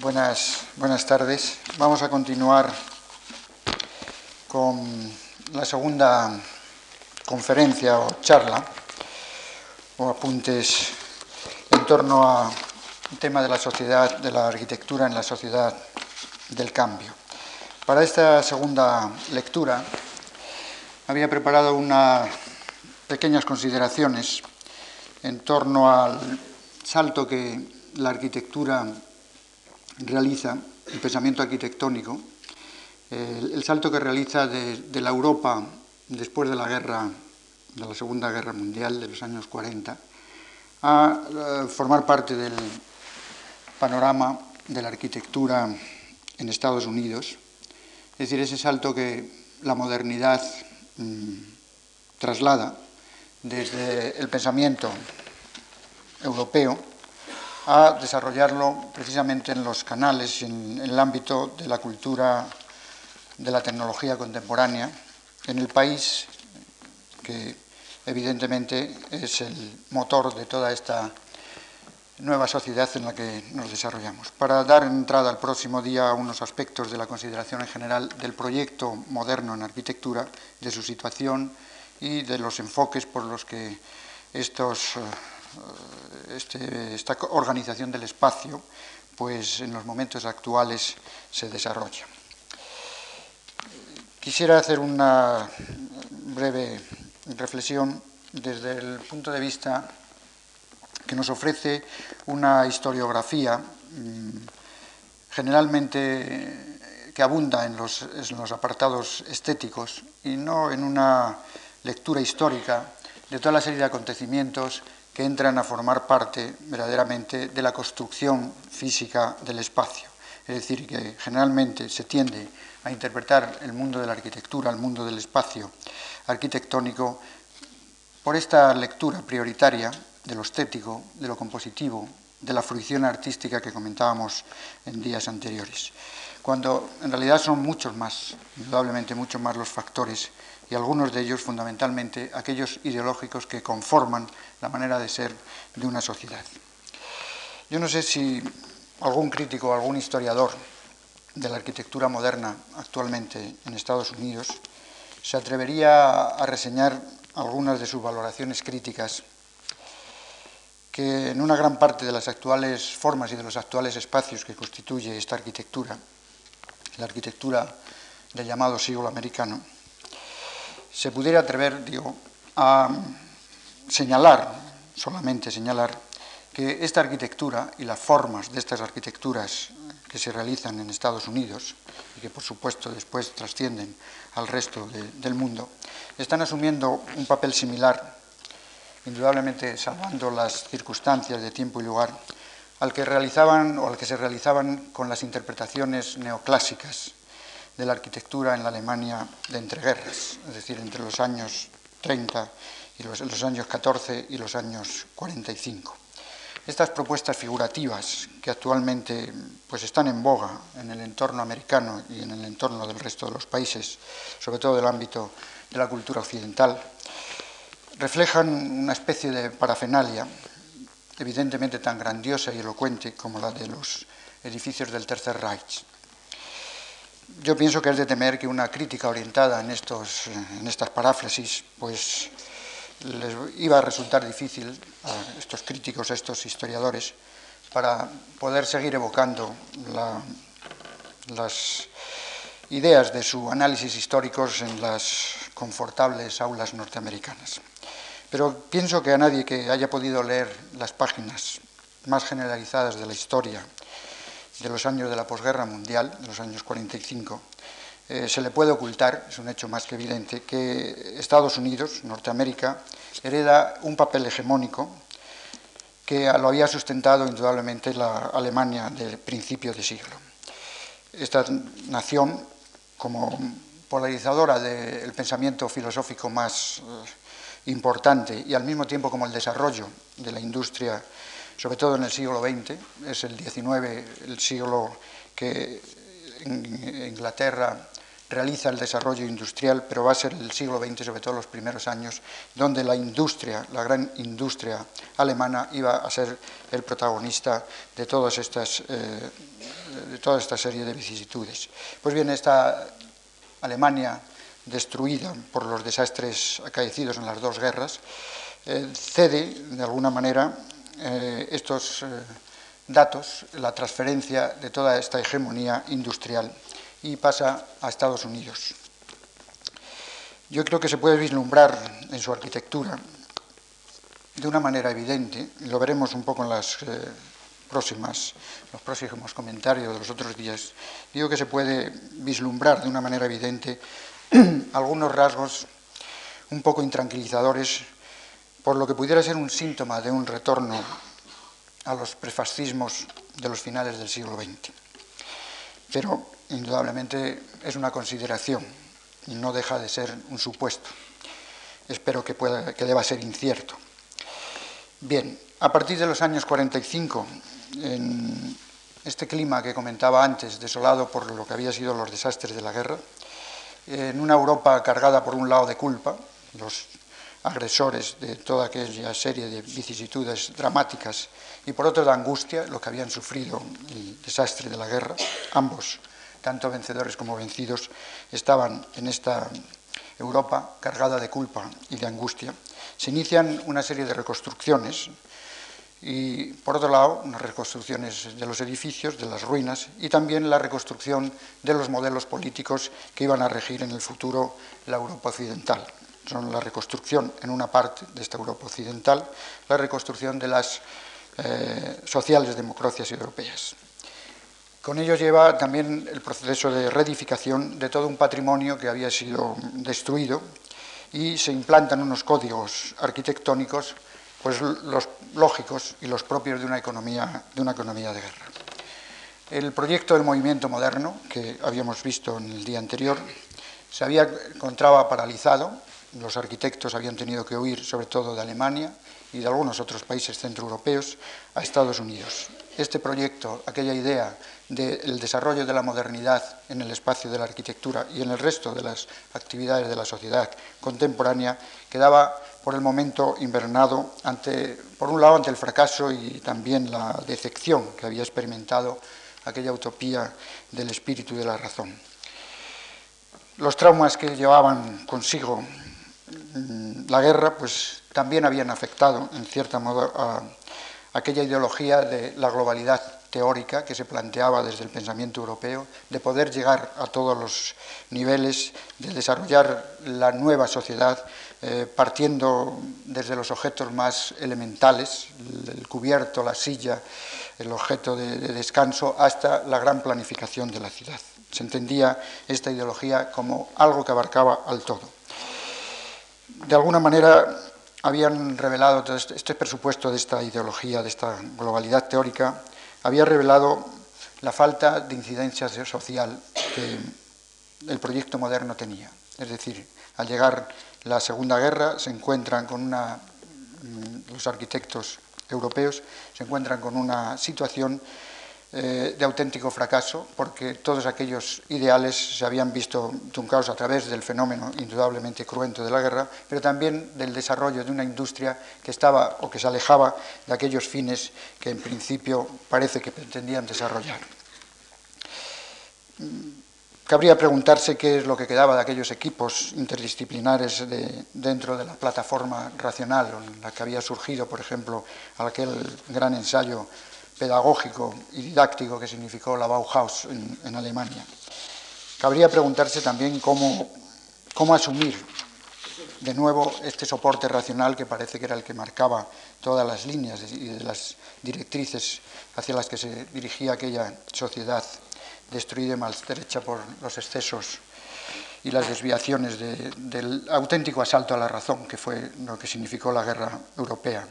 Buenas, buenas tardes. Vamos a continuar con la segunda conferencia o charla o apuntes en torno a un tema de la sociedad, de la arquitectura en la sociedad del cambio. Para esta segunda lectura había preparado unas pequeñas consideraciones en torno al salto que la arquitectura realiza, el pensamiento arquitectónico, el, salto que realiza de, la Europa después de la guerra, de la Segunda Guerra Mundial de los años 40, a, formar parte del panorama de la arquitectura en Estados Unidos, es decir, ese salto que la modernidad mm, traslada desde el pensamiento europeo a desarrollarlo precisamente en los canales, en, el ámbito de la cultura, de la tecnología contemporánea, en el país que evidentemente es el motor de toda esta nueva sociedad en la que nos desarrollamos. Para dar entrada al próximo día a unos aspectos de la consideración en general del proyecto moderno en arquitectura, de su situación y de los enfoques por los que estos eh, este, esta organización del espacio, pues en los momentos actuales se desarrolla. Quisiera hacer una breve reflexión desde el punto de vista que nos ofrece una historiografía mm, generalmente que abunda en los, en los apartados estéticos y no en una lectura histórica de toda la serie de acontecimientos que entran a formar parte verdaderamente de la construcción física del espacio. Es decir, que generalmente se tiende a interpretar el mundo de la arquitectura, el mundo del espacio arquitectónico, por esta lectura prioritaria de lo estético, de lo compositivo, de la fruición artística que comentábamos en días anteriores, cuando en realidad son muchos más, indudablemente muchos más los factores y algunos de ellos fundamentalmente aquellos ideológicos que conforman la manera de ser de una sociedad. Yo no sé si algún crítico algún historiador de la arquitectura moderna actualmente en Estados Unidos se atrevería a reseñar algunas de sus valoraciones críticas que en una gran parte de las actuales formas y de los actuales espacios que constituye esta arquitectura, la arquitectura del llamado siglo americano, se pudiera atrever, digo, a señalar, solamente señalar, que esta arquitectura y las formas de estas arquitecturas que se realizan en Estados Unidos y que por supuesto después trascienden al resto del mundo, están asumiendo un papel similar, indudablemente salvando las circunstancias de tiempo y lugar, al que realizaban o al que se realizaban con las interpretaciones neoclásicas de la arquitectura en la Alemania de entreguerras, es decir, entre los años 30 y los, los años 14 y los años 45. Estas propuestas figurativas que actualmente pues, están en boga en el entorno americano y en el entorno del resto de los países, sobre todo del ámbito de la cultura occidental, reflejan una especie de parafernalia evidentemente tan grandiosa y elocuente como la de los edificios del Tercer Reich yo pienso que es de temer que una crítica orientada en, estos, en estas paráfrasis, pues les iba a resultar difícil a estos críticos, a estos historiadores, para poder seguir evocando las ideas de su análisis históricos en las confortables aulas norteamericanas. Pero pienso que a nadie que haya podido leer las páginas más generalizadas de la historia de los años de la posguerra mundial, de los años 45, eh, se le puede ocultar, es un hecho más que evidente, que Estados Unidos, Norteamérica, hereda un papel hegemónico que lo había sustentado indudablemente la Alemania del principio de siglo. Esta nación, como polarizadora del pensamiento filosófico más eh, importante y al mismo tiempo como el desarrollo de la industria sobre todo en el siglo XX, es el XIX el siglo que Inglaterra realiza el desarrollo industrial, pero va a ser el siglo XX, sobre todo los primeros años, donde la industria, la gran industria alemana, iba a ser el protagonista de, todas estas, eh, de toda esta serie de vicisitudes. Pues bien, esta Alemania destruida por los desastres acaecidos en las dos guerras, eh, cede de alguna manera eh, estos datos, la transferencia de toda esta hegemonía industrial y pasa a Estados Unidos. Yo creo que se puede vislumbrar en su arquitectura de una manera evidente, lo veremos un poco en las, eh, próximas, los próximos comentarios de los otros días, digo que se puede vislumbrar de una manera evidente algunos rasgos un poco intranquilizadores por lo que pudiera ser un síntoma de un retorno a los prefascismos de los finales del siglo XX. Pero indudablemente es una consideración y no deja de ser un supuesto. Espero que, pueda, que deba ser incierto. Bien, a partir de los años 45, en este clima que comentaba antes, desolado por lo que había sido los desastres de la guerra, en una Europa cargada por un lado de culpa, los agresores de toda aquella serie de vicisitudes dramáticas y por otro de angustia, lo que habían sufrido el desastre de la guerra, ambos, tanto vencedores como vencidos, estaban en esta Europa cargada de culpa y de angustia. Se inician una serie de reconstrucciones y, por otro lado, unas reconstrucciones de los edificios, de las ruinas y también la reconstrucción de los modelos políticos que iban a regir en el futuro la Europa occidental son la reconstrucción en una parte de esta Europa occidental, la reconstrucción de las eh, sociales democracias europeas. Con ello lleva también el proceso de reedificación de todo un patrimonio que había sido destruido y se implantan unos códigos arquitectónicos pues los lógicos y los propios de una economía de una economía de guerra. El proyecto del movimiento moderno que habíamos visto en el día anterior se había encontraba paralizado los arquitectos habían tenido que huir sobre todo de Alemania y de algunos otros países centroeuropeos a Estados Unidos. Este proyecto, aquella idea del desarrollo de la modernidad en el espacio de la arquitectura y en el resto de las actividades de la sociedad contemporánea, quedaba por el momento invernado ante, por un lado, ante el fracaso y también la decepción que había experimentado aquella utopía del espíritu y de la razón. Los traumas que llevaban consigo la guerra pues también habían afectado en cierta modo a aquella ideología de la globalidad teórica que se planteaba desde el pensamiento europeo, de poder llegar a todos los niveles, de desarrollar la nueva sociedad eh, partiendo desde los objetos más elementales, el cubierto, la silla, el objeto de descanso, hasta la gran planificación de la ciudad. Se entendía esta ideología como algo que abarcaba al todo de alguna manera habían revelado, este, este, presupuesto de esta ideología, de esta globalidad teórica, había revelado la falta de incidencia social que el proyecto moderno tenía. Es decir, al llegar la Segunda Guerra se encuentran con una, mm, los arquitectos europeos se encuentran con una situación eh, de auténtico fracaso, porque todos aquellos ideales se habían visto truncados a través del fenómeno indudablemente cruento de la guerra, pero también del desarrollo de una industria que estaba o que se alejaba de aquellos fines que en principio parece que pretendían desarrollar. Cabría preguntarse qué es lo que quedaba de aquellos equipos interdisciplinares dentro de la plataforma racional, en la que había surgido, por ejemplo, aquel gran ensayo pedagógico y didáctico que significó la Bauhaus en, Alemania. Cabría preguntarse también cómo, cómo asumir de nuevo este soporte racional que parece que era el que marcaba todas las líneas y de las directrices hacia las que se dirigía aquella sociedad destruida y maltrecha por los excesos y las desviaciones del auténtico asalto a la razón, que fue lo que significó la guerra europea,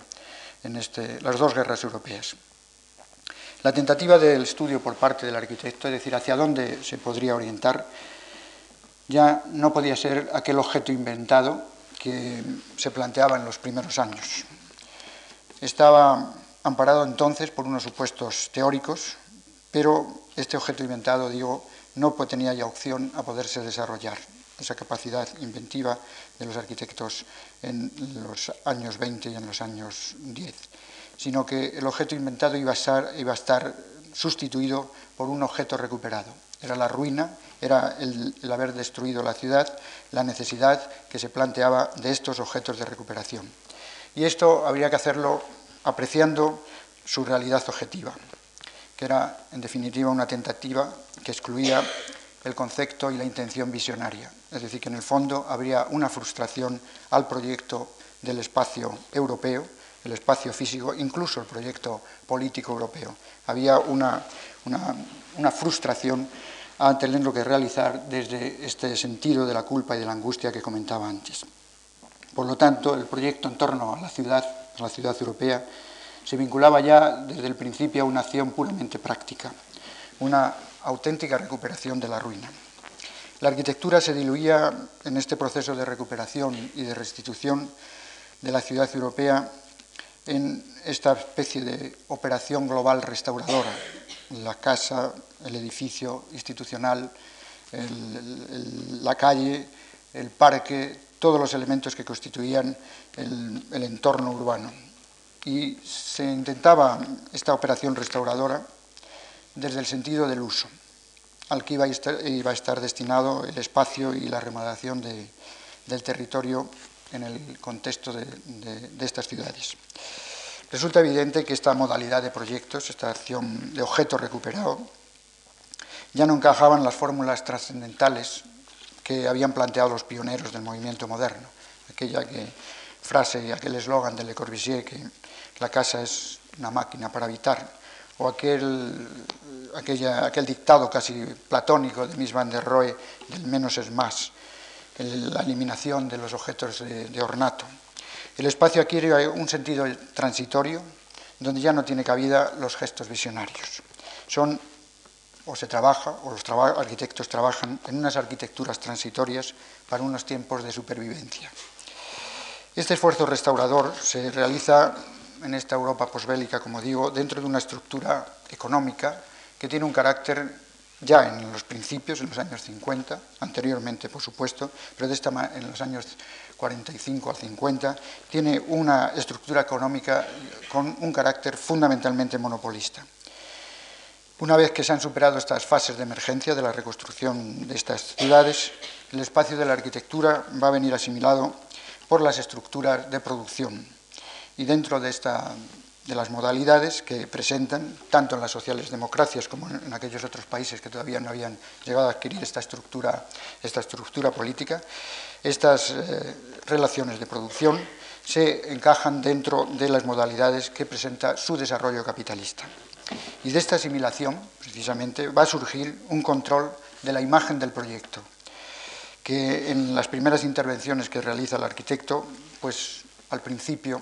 en este, las dos guerras europeas. La tentativa del estudio por parte del arquitecto, es decir, hacia dónde se podría orientar, ya no podía ser aquel objeto inventado que se planteaba en los primeros años. Estaba amparado entonces por unos supuestos teóricos, pero este objeto inventado, digo, no tenía ya opción a poderse desarrollar esa capacidad inventiva de los arquitectos en los años 20 y en los años 10, sino que el objeto inventado iba a estar, sustituido por un objeto recuperado. Era la ruina, era el, el, haber destruido la ciudad, la necesidad que se planteaba de estos objetos de recuperación. Y esto habría que hacerlo apreciando su realidad objetiva, que era en definitiva una tentativa que excluía el concepto y la intención visionaria. Es decir, que en el fondo habría una frustración al proyecto del espacio europeo, el espacio físico, incluso el proyecto político europeo. Había una, una, una frustración a tenerlo que realizar desde este sentido de la culpa y de la angustia que comentaba antes. Por lo tanto, el proyecto en torno a la ciudad, a la ciudad europea, se vinculaba ya desde el principio a una acción puramente práctica, una auténtica recuperación de la ruina. La arquitectura se diluía en este proceso de recuperación y de restitución de la ciudad europea en esta especie de operación global restauradora. La casa, el edificio institucional, la calle, el parque, todos los elementos que constituían el, entorno urbano. Y se intentaba esta operación restauradora desde el sentido del uso, al que iba a estar, destinado el espacio y la remodelación de, del territorio en el contexto de, estas ciudades. Resulta evidente que esta modalidad de proyectos, esta acción de objeto recuperado, ya no encajaban las fórmulas trascendentales que habían planteado los pioneros del movimiento moderno, aquella que, frase, aquel eslogan de Le Corbusier, que la casa es una máquina para habitar, o aquel, aquella, aquel dictado casi platónico de Miss van der Rohe del menos es más, la eliminación de los objetos de, ornato. El espacio adquiere un sentido transitorio donde ya no tiene cabida los gestos visionarios. Son o se trabaja, o los arquitectos trabajan en unas arquitecturas transitorias para unos tiempos de supervivencia. Este esfuerzo restaurador se realiza en esta Europa posbélica, como digo, dentro de una estructura económica que tiene un carácter ya en los principios, en los años 50, anteriormente por supuesto, pero de esta, en los años 45 al 50, tiene una estructura económica con un carácter fundamentalmente monopolista. Una vez que se han superado estas fases de emergencia de la reconstrucción de estas ciudades, el espacio de la arquitectura va a venir asimilado por las estructuras de producción, y dentro de, esta, de las modalidades que presentan, tanto en las sociales democracias como en aquellos otros países que todavía no habían llegado a adquirir esta estructura, esta estructura política, estas eh, relaciones de producción se encajan dentro de las modalidades que presenta su desarrollo capitalista. Y de esta asimilación, precisamente, va a surgir un control de la imagen del proyecto, que en las primeras intervenciones que realiza el arquitecto, pues al principio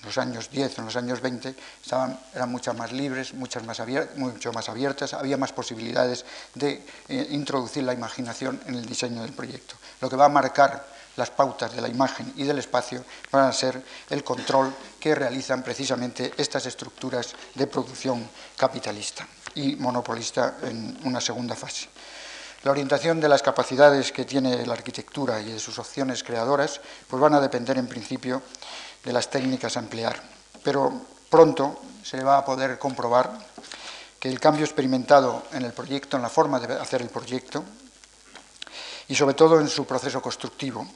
en los años 10, en los años 20, estaban, eran muchas más libres, muchas más abiertas, mucho más abiertas, había más posibilidades de eh, introducir la imaginación en el diseño del proyecto. Lo que va a marcar las pautas de la imagen y del espacio van a ser el control que realizan precisamente estas estructuras de producción capitalista y monopolista en una segunda fase. La orientación de las capacidades que tiene la arquitectura y de sus opciones creadoras pues van a depender en principio de las técnicas a emplear. Pero pronto se va a poder comprobar que el cambio experimentado en el proyecto, en la forma de hacer el proyecto, y sobre todo en su proceso constructivo,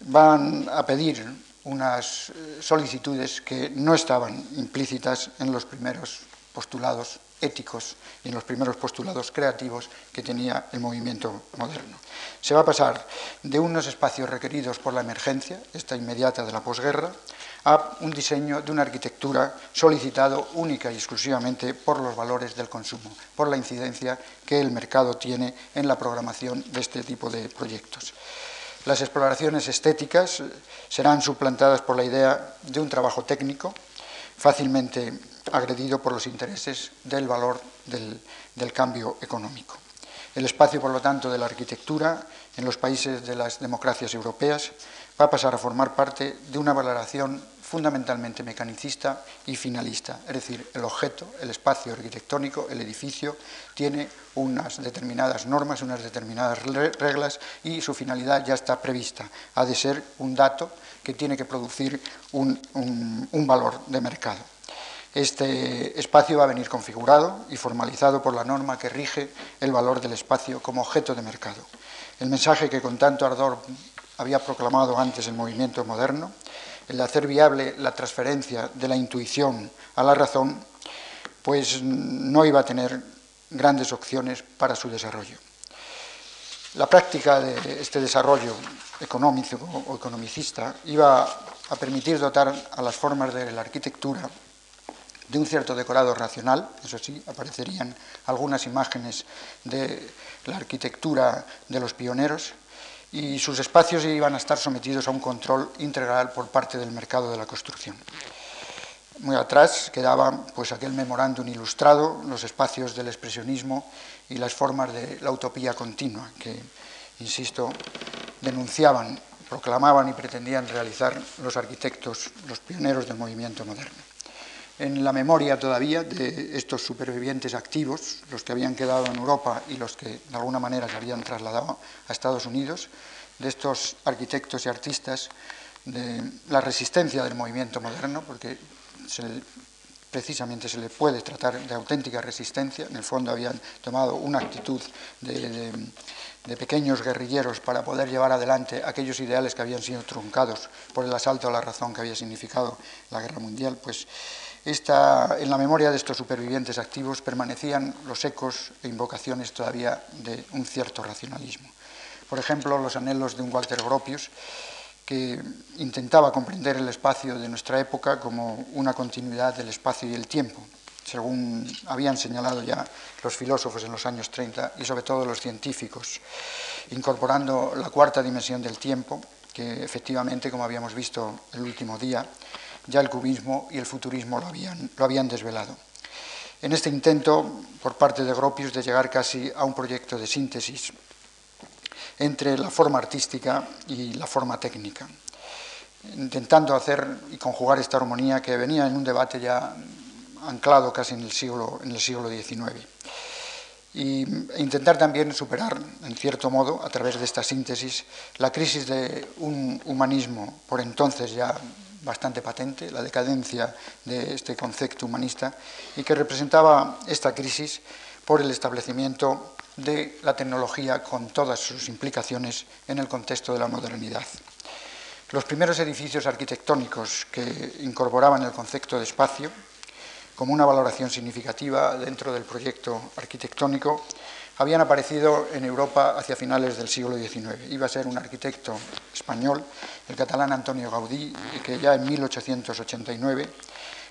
van a pedir unas eh, solicitudes que no estaban implícitas en los primeros postulados éticos y en los primeros postulados creativos que tenía el movimiento moderno. Se va a pasar de unos espacios requeridos por la emergencia, esta inmediata de la posguerra, a un diseño de una arquitectura solicitado única y exclusivamente por los valores del consumo, por la incidencia que el mercado tiene en la programación de este tipo de proyectos. Las exploraciones estéticas serán suplantadas por la idea de un trabajo técnico, fácilmente agredido por los intereses del valor del, cambio económico. El espacio, por lo tanto, de la arquitectura en los países de las democracias europeas va a pasar a formar parte de una valoración fundamentalmente mecanicista y finalista, es decir, el objeto, el espacio arquitectónico, el edificio, tiene unas determinadas normas, unas determinadas reglas y su finalidad ya está prevista. Ha de ser un dato que tiene que producir un valor de mercado. Este espacio va a venir configurado y formalizado por la norma que rige el valor del espacio como objeto de mercado. El mensaje que con tanto ardor había proclamado antes el movimiento moderno, el de hacer viable la transferencia de la intuición a la razón, pues no iba a tener grandes opciones para su desarrollo. La práctica de este desarrollo económico o economicista iba a permitir dotar a las formas de la arquitectura de un cierto decorado racional, eso sí, aparecerían algunas imágenes de la arquitectura de los pioneros, y sus espacios iban a estar sometidos a un control integral por parte del mercado de la construcción. Muy atrás quedaba pues aquel memorándum ilustrado, los espacios del expresionismo y las formas de la utopía continua que, insisto, denunciaban, proclamaban y pretendían realizar los arquitectos, los pioneros del movimiento moderno en la memoria todavía de estos supervivientes activos, los que habían quedado en Europa y los que de alguna manera se habían trasladado a Estados Unidos, de estos arquitectos y artistas, de la resistencia del movimiento moderno, porque precisamente se le puede tratar de auténtica resistencia, en el fondo habían tomado una actitud de, de pequeños guerrilleros para poder llevar adelante aquellos ideales que habían sido truncados por el asalto a la razón que había significado la guerra mundial, pues en la memoria de estos supervivientes activos permanecían los ecos e invocaciones todavía de un cierto racionalismo. Por ejemplo, los anhelos de un Walter Gropius, que intentaba comprender el espacio de nuestra época como una continuidad del espacio y el tiempo, según habían señalado ya los filósofos en los años 30 y sobre todo los científicos, incorporando la cuarta dimensión del tiempo, que efectivamente, como habíamos visto el último día, ya el cubismo y el futurismo lo habían, lo habían desvelado. En este intento, por parte de Gropius, de llegar casi a un proyecto de síntesis entre la forma artística y la forma técnica, intentando hacer y conjugar esta armonía que venía en un debate ya anclado casi en el siglo, en el siglo XIX. e intentar también superar, en cierto modo, a través de esta síntesis, la crisis de un humanismo por entonces ya bastante patente, la decadencia de este concepto humanista, y que representaba esta crisis por el establecimiento de la tecnología con todas sus implicaciones en el contexto de la modernidad. Los primeros edificios arquitectónicos que incorporaban el concepto de espacio como una valoración significativa dentro del proyecto arquitectónico habían aparecido en Europa hacia finales del siglo XIX. Iba a ser un arquitecto español, el catalán Antonio Gaudí, que ya en 1889,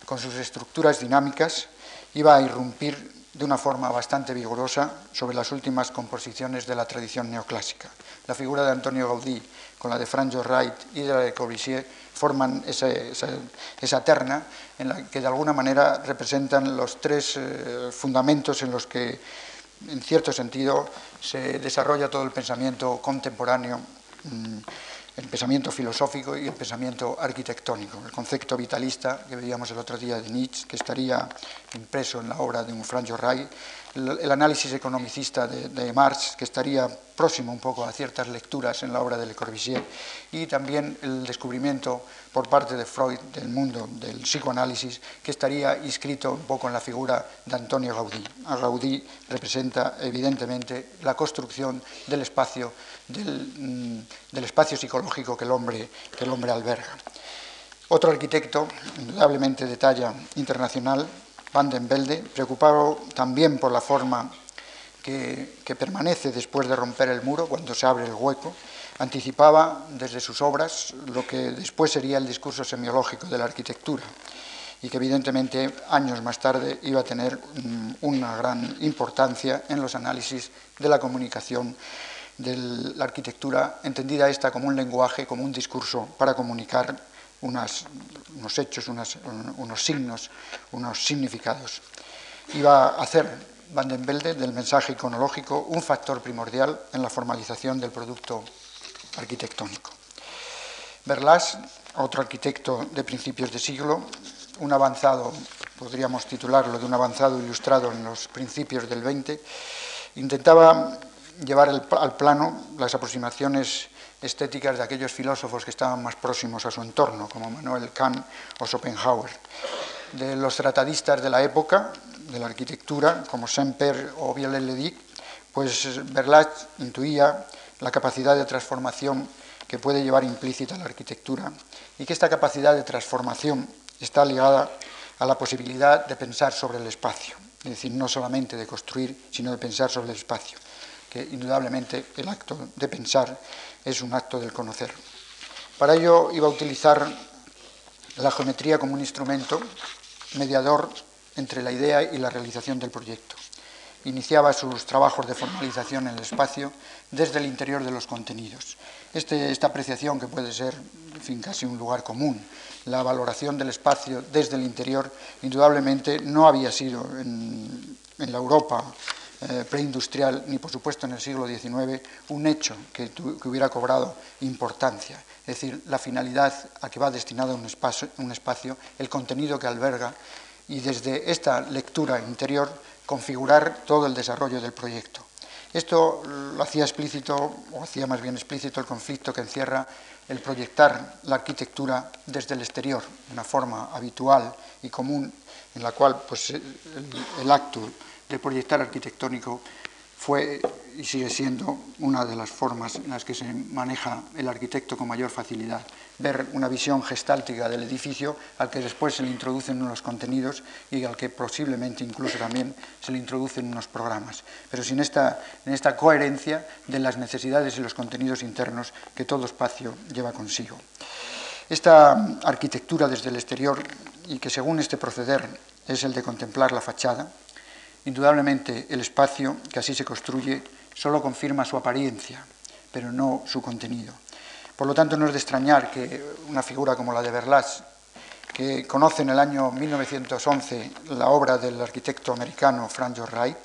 con sus estructuras dinámicas, iba a irrumpir de una forma bastante vigorosa sobre las últimas composiciones de la tradición neoclásica. La figura de Antonio Gaudí con la de Franjo Wright y de la de Corbusier forman esa, terna en la que de alguna manera representan los tres eh, fundamentos en los que en cierto sentido, se desarrolla todo el pensamiento contemporáneo, mm, el pensamiento filosófico y el pensamiento arquitectónico. El concepto vitalista que veíamos el otro día de Nietzsche, que estaría impreso en la obra de un Franjo Ray, el análisis economicista de, Marx, que estaría próximo un poco a ciertas lecturas en la obra de Le Corbusier, y también el descubrimiento por parte de Freud del mundo del psicoanálisis, que estaría inscrito un poco en la figura de Antonio Gaudí. A Gaudí representa evidentemente la construcción del espacio, del, mm, del espacio psicológico que el, hombre, que el hombre alberga. Otro arquitecto, indudablemente de talla internacional, Van den Velde, preocupado también por la forma que, permanece después de romper el muro, cuando se abre el hueco, anticipaba desde sus obras lo que después sería el discurso semiológico de la arquitectura y que evidentemente años más tarde iba a tener mm, una gran importancia en los análisis de la comunicación de la arquitectura, entendida esta como un lenguaje, como un discurso para comunicar unos hechos, unos signos, unos significados. Iba a hacer Van den Velde del mensaje iconológico un factor primordial en la formalización del producto arquitectónico. Berlas otro arquitecto de principios de siglo, un avanzado, podríamos titularlo de un avanzado ilustrado en los principios del 20, intentaba llevar al plano las aproximaciones estéticas de aquellos filósofos que estaban más próximos a su entorno, como Manuel Kant o Schopenhauer. De los tratadistas de la época, de la arquitectura, como Semper o Viollet-le-Duc, pues Berlach intuía la capacidad de transformación que puede llevar implícita la arquitectura y que esta capacidad de transformación está ligada a la posibilidad de pensar sobre el espacio, es decir, no solamente de construir, sino de pensar sobre el espacio, que indudablemente el acto de pensar es un acto del conocer. Para ello iba a utilizar la geometría como un instrumento mediador entre la idea y la realización del proyecto. Iniciaba sus trabajos de formalización en el espacio desde el interior de los contenidos. Este, esta apreciación, que puede ser en casi un lugar común, la valoración del espacio desde el interior, indudablemente no había sido en la Europa eh, preindustrial, ni por supuesto en el siglo XIX, un hecho que, que, hubiera cobrado importancia. Es decir, la finalidad a que va destinado un espacio, un espacio, el contenido que alberga, y desde esta lectura interior configurar todo el desarrollo del proyecto. Esto lo hacía explícito, o hacía más bien explícito el conflicto que encierra el proyectar la arquitectura desde el exterior, una forma habitual y común en la cual pues, el acto de proyectar arquitectónico fue y sigue siendo una de las formas en las que se maneja el arquitecto con mayor facilidad. Ver una visión gestáltica del edificio al que después se le introducen unos contenidos y al que posiblemente incluso también se le introducen unos programas, pero sin esta, esta coherencia de las necesidades y los contenidos internos que todo espacio lleva consigo. Esta arquitectura desde el exterior y que según este proceder es el de contemplar la fachada, Indudablemente el espacio que así se construye solo confirma su apariencia, pero no su contenido. Por lo tanto, no es de extrañar que una figura como la de Berlas, que conoce en el año 1911 la obra del arquitecto americano Frank Lloyd Wright,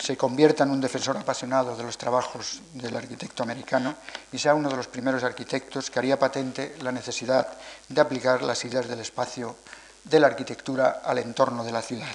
se convierta en un defensor apasionado de los trabajos del arquitecto americano y sea uno de los primeros arquitectos que haría patente la necesidad de aplicar las ideas del espacio de la arquitectura al entorno de la ciudad.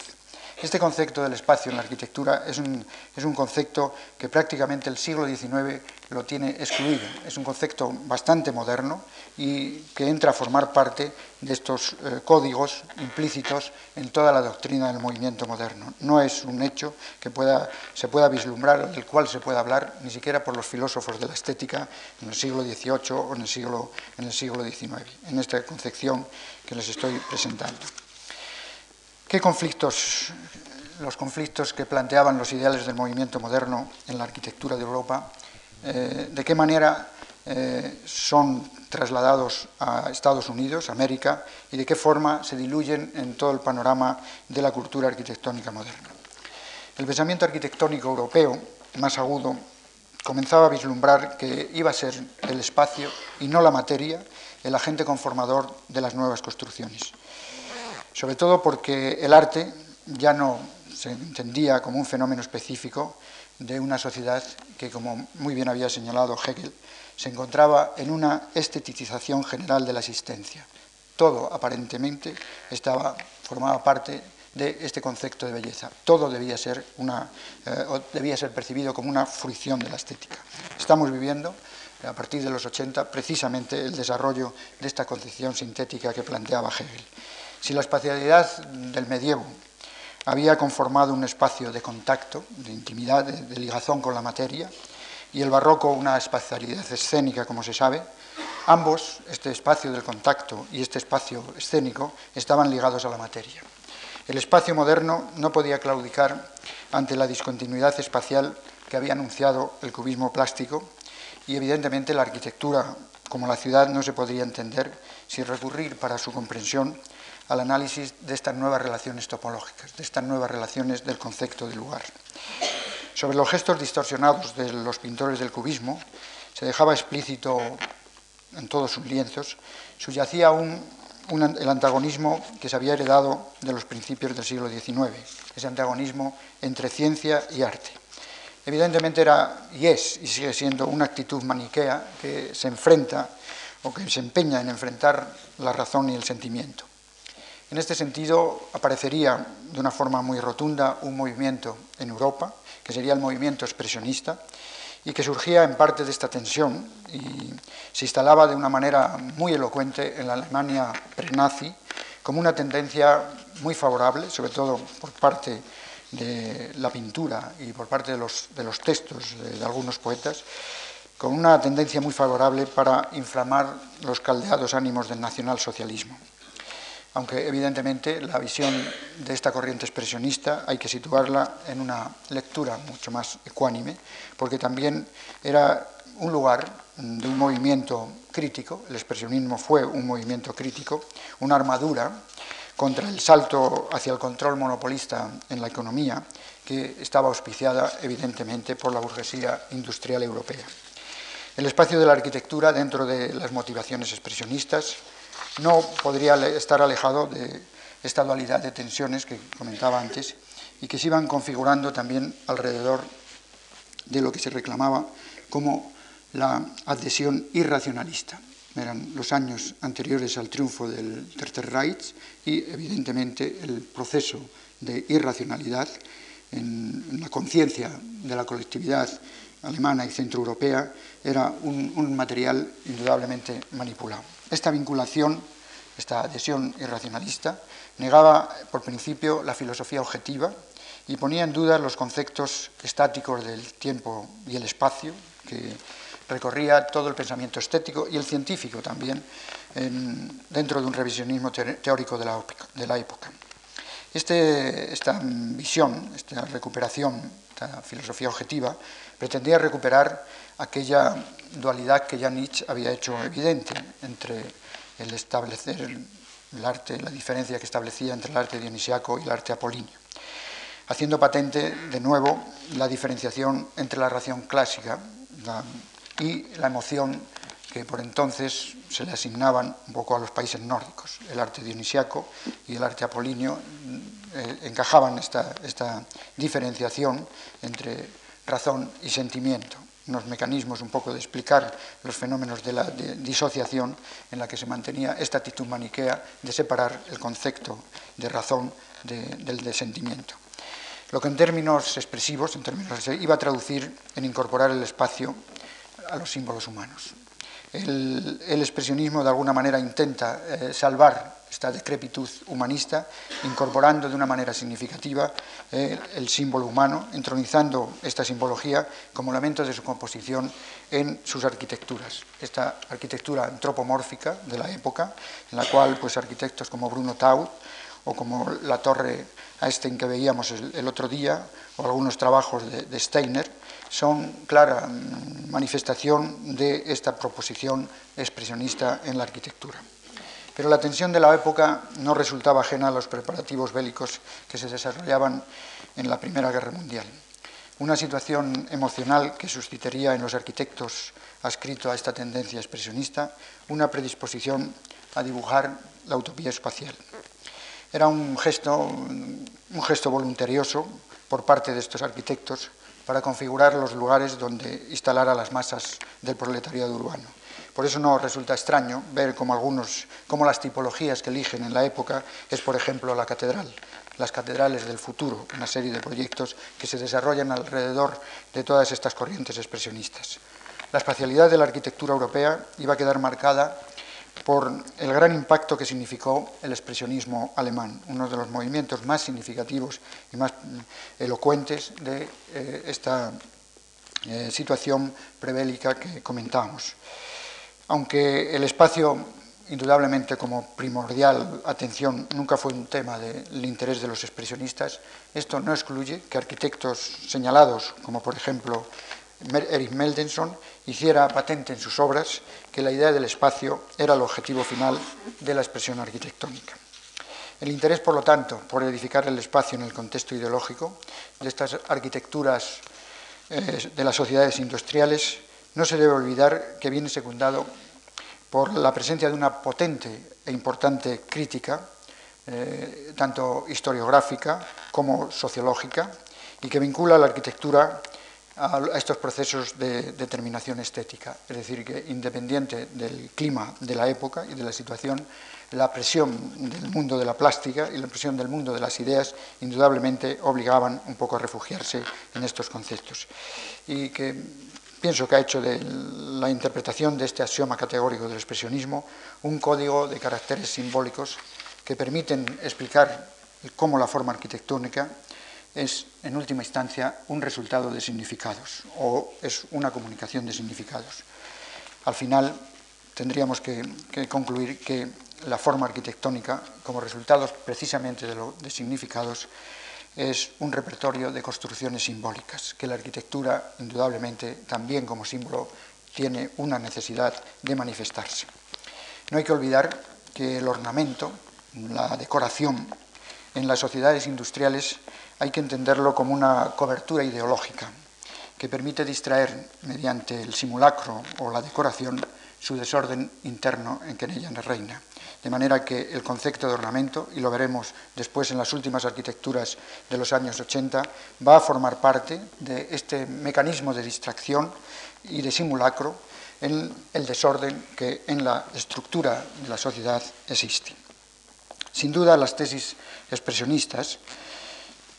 Este concepto del espacio en la arquitectura es un, concepto que prácticamente el siglo XIX lo tiene excluido. Es un concepto bastante moderno y que entra a formar parte de estos eh, códigos implícitos en toda la doctrina del movimiento moderno. No es un hecho que pueda, se pueda vislumbrar, del cual se pueda hablar, ni siquiera por los filósofos de la estética en el siglo XVIII o en el siglo, en el siglo XIX, en esta concepción que les estoy presentando. ¿Qué conflictos, los conflictos que planteaban los ideales del movimiento moderno en la arquitectura de Europa, eh, de qué manera eh, son trasladados a Estados Unidos, América, y de qué forma se diluyen en todo el panorama de la cultura arquitectónica moderna? El pensamiento arquitectónico europeo, más agudo, comenzaba a vislumbrar que iba a ser el espacio y no la materia el agente conformador de las nuevas construcciones sobre todo porque el arte ya no se entendía como un fenómeno específico de una sociedad que, como muy bien había señalado Hegel, se encontraba en una esteticización general de la existencia. Todo aparentemente estaba, formaba parte de este concepto de belleza. Todo debía ser, una, eh, debía ser percibido como una fruición de la estética. Estamos viviendo, a partir de los 80, precisamente el desarrollo de esta concepción sintética que planteaba Hegel. Si la espacialidad del medievo había conformado un espacio de contacto, de intimidad, de, ligazón con la materia, y el barroco una espacialidad escénica, como se sabe, ambos, este espacio del contacto y este espacio escénico, estaban ligados a la materia. El espacio moderno no podía claudicar ante la discontinuidad espacial que había anunciado el cubismo plástico y evidentemente la arquitectura como la ciudad no se podría entender sin recurrir para su comprensión al análisis de estas nuevas relaciones topológicas, de estas nuevas relaciones del concepto de lugar. Sobre los gestos distorsionados de los pintores del cubismo, se dejaba explícito en todos sus lienzos, subyacía un, el antagonismo que se había heredado de los principios del siglo XIX, ese antagonismo entre ciencia y arte. Evidentemente era y es y sigue siendo una actitud maniquea que se enfrenta o que se empeña en enfrentar la razón y el sentimiento. En este sentido, aparecería de una forma muy rotunda un movimiento en Europa, que sería el movimiento expresionista, y que surgía en parte de esta tensión y se instalaba de una manera muy elocuente en la Alemania prenazi como una tendencia muy favorable, sobre todo por parte de la pintura y por parte de los, textos de, de algunos poetas, con una tendencia muy favorable para inflamar los caldeados ánimos del nacionalsocialismo aunque evidentemente la visión de esta corriente expresionista hay que situarla en una lectura mucho más ecuánime, porque también era un lugar de un movimiento crítico, el expresionismo fue un movimiento crítico, una armadura contra el salto hacia el control monopolista en la economía, que estaba auspiciada evidentemente por la burguesía industrial europea. El espacio de la arquitectura dentro de las motivaciones expresionistas no podría estar alejado de esta dualidad de tensiones que comentaba antes y que se iban configurando también alrededor de lo que se reclamaba como la adhesión irracionalista. Eran los años anteriores al triunfo del Tercer Reich y evidentemente el proceso de irracionalidad en, la conciencia de la colectividad alemana y centroeuropea era un material indudablemente manipulado. Esta vinculación, esta adhesión irracionalista, negaba por principio la filosofía objetiva y ponía en duda los conceptos estáticos del tiempo y el espacio, que recorría todo el pensamiento estético y el científico también, dentro de un revisionismo teórico de la, de la época. Este, esta visión, esta recuperación, esta filosofía objetiva, pretendía recuperar aquella dualidad que ya Nietzsche había hecho evidente entre el establecer el arte, la diferencia que establecía entre el arte dionisiaco y el arte apolíneo, haciendo patente de nuevo la diferenciación entre la ración clásica y la emoción que por entonces se le asignaban un poco a los países nórdicos. El arte dionisiaco y el arte apolíneo eh, encajaban esta, esta diferenciación entre razón y sentimiento unos mecanismos un poco de explicar los fenómenos de la disociación en la que se mantenía esta actitud maniquea de separar el concepto de razón del de sentimiento. Lo que en términos expresivos, en términos iba a traducir en incorporar el espacio a los símbolos humanos. El, expresionismo de alguna manera intenta eh, salvar esta decrepitud humanista, incorporando de una manera significativa eh, el símbolo humano, entronizando esta simbología como elemento de su composición en sus arquitecturas. Esta arquitectura antropomórfica de la época, en la cual pues, arquitectos como Bruno Taut o como la torre Einstein que veíamos el, otro día, o algunos trabajos de Steiner, son clara manifestación de esta proposición expresionista en la arquitectura. Pero la tensión de la época no resultaba ajena a los preparativos bélicos que se desarrollaban en la Primera Guerra Mundial. Una situación emocional que suscitaría en los arquitectos adscrito a esta tendencia expresionista una predisposición a dibujar la utopía espacial. Era un gesto, un gesto voluntarioso por parte de estos arquitectos para configurar los lugares donde instalar a las masas del proletariado urbano. Por eso no resulta extraño ver como algunos, como las tipologías que eligen en la época es, por ejemplo, la catedral, las catedrales del futuro, una serie de proyectos que se desarrollan alrededor de todas estas corrientes expresionistas. La espacialidad de la arquitectura europea iba a quedar marcada por el gran impacto que significó el expresionismo alemán, uno de los movimientos más significativos y más elocuentes de eh, esta eh, situación prebélica que comentábamos. Aunque el espacio, indudablemente como primordial atención, nunca fue un tema del interés de los expresionistas, esto no excluye que arquitectos señalados, como por ejemplo Erich Meldenson, hiciera patente en sus obras que la idea del espacio era el objetivo final de la expresión arquitectónica. El interés, por lo tanto, por edificar el espacio en el contexto ideológico de estas arquitecturas eh, de las sociedades industriales no se debe olvidar que viene secundado por la presencia de una potente e importante crítica, eh, tanto historiográfica como sociológica, y que vincula la arquitectura a, estos procesos de determinación estética. Es decir, que independiente del clima de la época y de la situación, la presión del mundo de la plástica y la presión del mundo de las ideas indudablemente obligaban un poco a refugiarse en estos conceptos. Y que pienso que ha hecho de la interpretación de este axioma categórico del expresionismo un código de caracteres simbólicos que permiten explicar cómo la forma arquitectónica es, en última instancia, un resultado de significados o es una comunicación de significados. Al final, tendríamos que, concluir que la forma arquitectónica, como resultado precisamente de, de significados, es un repertorio de construcciones simbólicas, que la arquitectura, indudablemente, también como símbolo, tiene una necesidad de manifestarse. No hay que olvidar que el ornamento, la decoración en las sociedades industriales hay que entenderlo como una cobertura ideológica que permite distraer mediante el simulacro o la decoración su desorden interno en que en ella reina. De manera que el concepto de ornamento, y lo veremos después en las últimas arquitecturas de los años 80, va a formar parte de este mecanismo de distracción y de simulacro en el desorden que en la estructura de la sociedad existe. Sin duda, las tesis expresionistas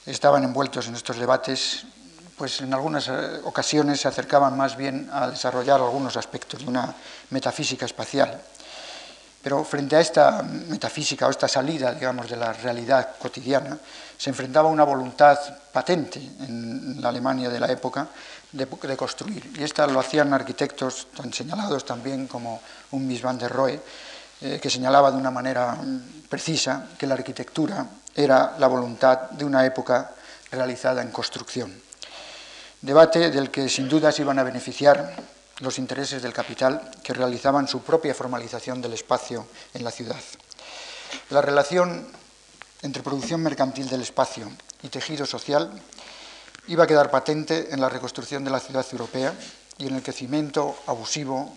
estaban envueltos en estos debates, pues en algunas eh, ocasiones se acercaban más bien a desarrollar algunos aspectos de una metafísica espacial. Pero frente a esta metafísica o esta salida, digamos, de la realidad cotidiana, se enfrentaba una voluntad patente en la Alemania de la época de, construir. Y esta lo hacían arquitectos tan señalados también como un Mies van der Rohe, eh, que señalaba de una manera mm, precisa que la arquitectura era la voluntad de una época realizada en construcción. Debate del que sin duda se iban a beneficiar los intereses del capital que realizaban su propia formalización del espacio en la ciudad. La relación entre producción mercantil del espacio y tejido social iba a quedar patente en la reconstrucción de la ciudad europea y en el crecimiento abusivo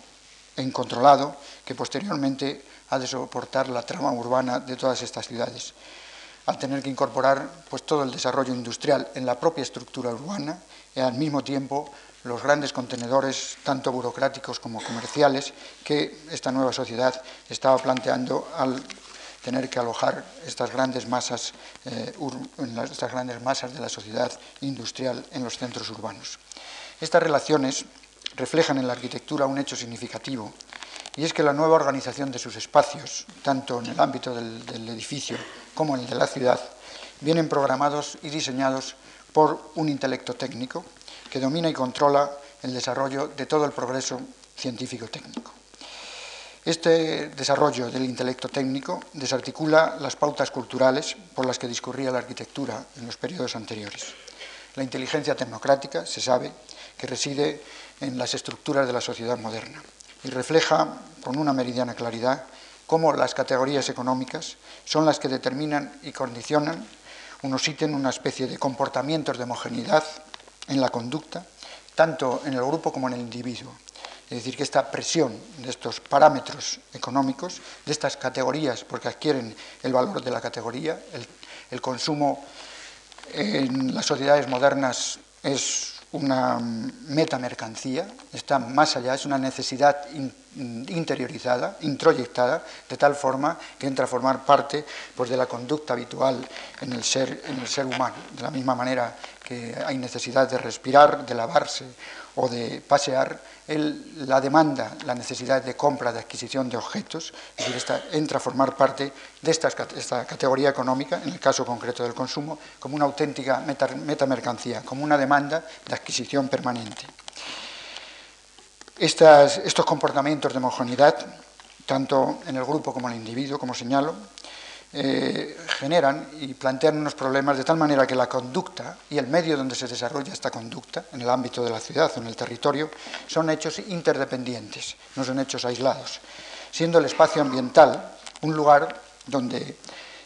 e incontrolado que posteriormente ha de soportar la trama urbana de todas estas ciudades al tener que incorporar pues, todo el desarrollo industrial en la propia estructura urbana y al mismo tiempo los grandes contenedores, tanto burocráticos como comerciales, que esta nueva sociedad estaba planteando al tener que alojar estas grandes masas, eh, estas grandes masas de la sociedad industrial en los centros urbanos. Estas relaciones reflejan en la arquitectura un hecho significativo y es que la nueva organización de sus espacios, tanto en el ámbito del, edificio como en el de la ciudad, vienen programados y diseñados por un intelecto técnico que domina y controla el desarrollo de todo el progreso científico-técnico. Este desarrollo del intelecto técnico desarticula las pautas culturales por las que discurría la arquitectura en los periodos anteriores. La inteligencia tecnocrática, se sabe, que reside en las estructuras de la sociedad moderna y refleja con una meridiana claridad cómo las categorías económicas son las que determinan y condicionan unos ítems, una especie de comportamientos de homogeneidad en la conducta, tanto en el grupo como en el individuo. Es decir, que esta presión de estos parámetros económicos, de estas categorías, porque adquieren el valor de la categoría, el, consumo en las sociedades modernas es una metamercancía, está más allá, es una necesidad interiorizada, introyectada, de tal forma que entra a formar parte pues, de la conducta habitual en el, ser, en el ser humano. De la misma manera que hay necesidad de respirar, de lavarse o de pasear, la demanda, la necesidad de compra, de adquisición de objetos, es decir, entra a formar parte de esta, categoría económica, en el caso concreto del consumo, como una auténtica metamercancía, como una demanda de adquisición permanente. estos comportamientos de homogeneidad, tanto en el grupo como en el individuo, como señalo, eh, generan y plantean unos problemas de tal manera que la conducta y el medio donde se desarrolla esta conducta, en el ámbito de la ciudad o en el territorio, son hechos interdependientes, no son hechos aislados, siendo el espacio ambiental un lugar donde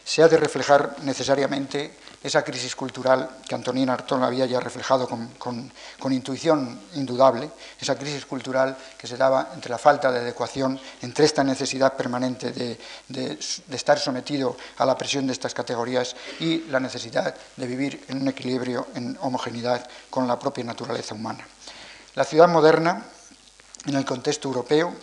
se ha de reflejar necesariamente esa crisis cultural que Antonín Artón había ya reflejado con, intuición indudable, esa crisis cultural que se daba entre la falta de adecuación, entre esta necesidad permanente de, estar sometido a la presión de estas categorías y la necesidad de vivir en un equilibrio, en homogeneidad con la propia naturaleza humana. La ciudad moderna, en el contexto europeo,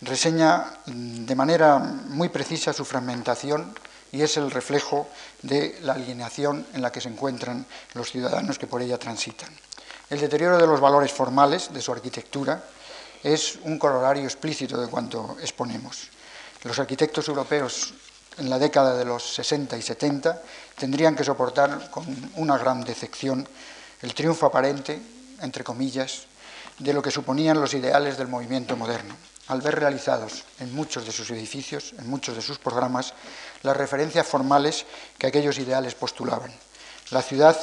reseña de manera muy precisa su fragmentación, y es el reflejo de la alienación en la que se encuentran los ciudadanos que por ella transitan. El deterioro de los valores formales de su arquitectura es un corolario explícito de cuanto exponemos. Los arquitectos europeos en la década de los 60 y 70 tendrían que soportar con una gran decepción el triunfo aparente, entre comillas, de lo que suponían los ideales del movimiento moderno al ver realizados en muchos de sus edificios, en muchos de sus programas, las referencias formales que aquellos ideales postulaban. La ciudad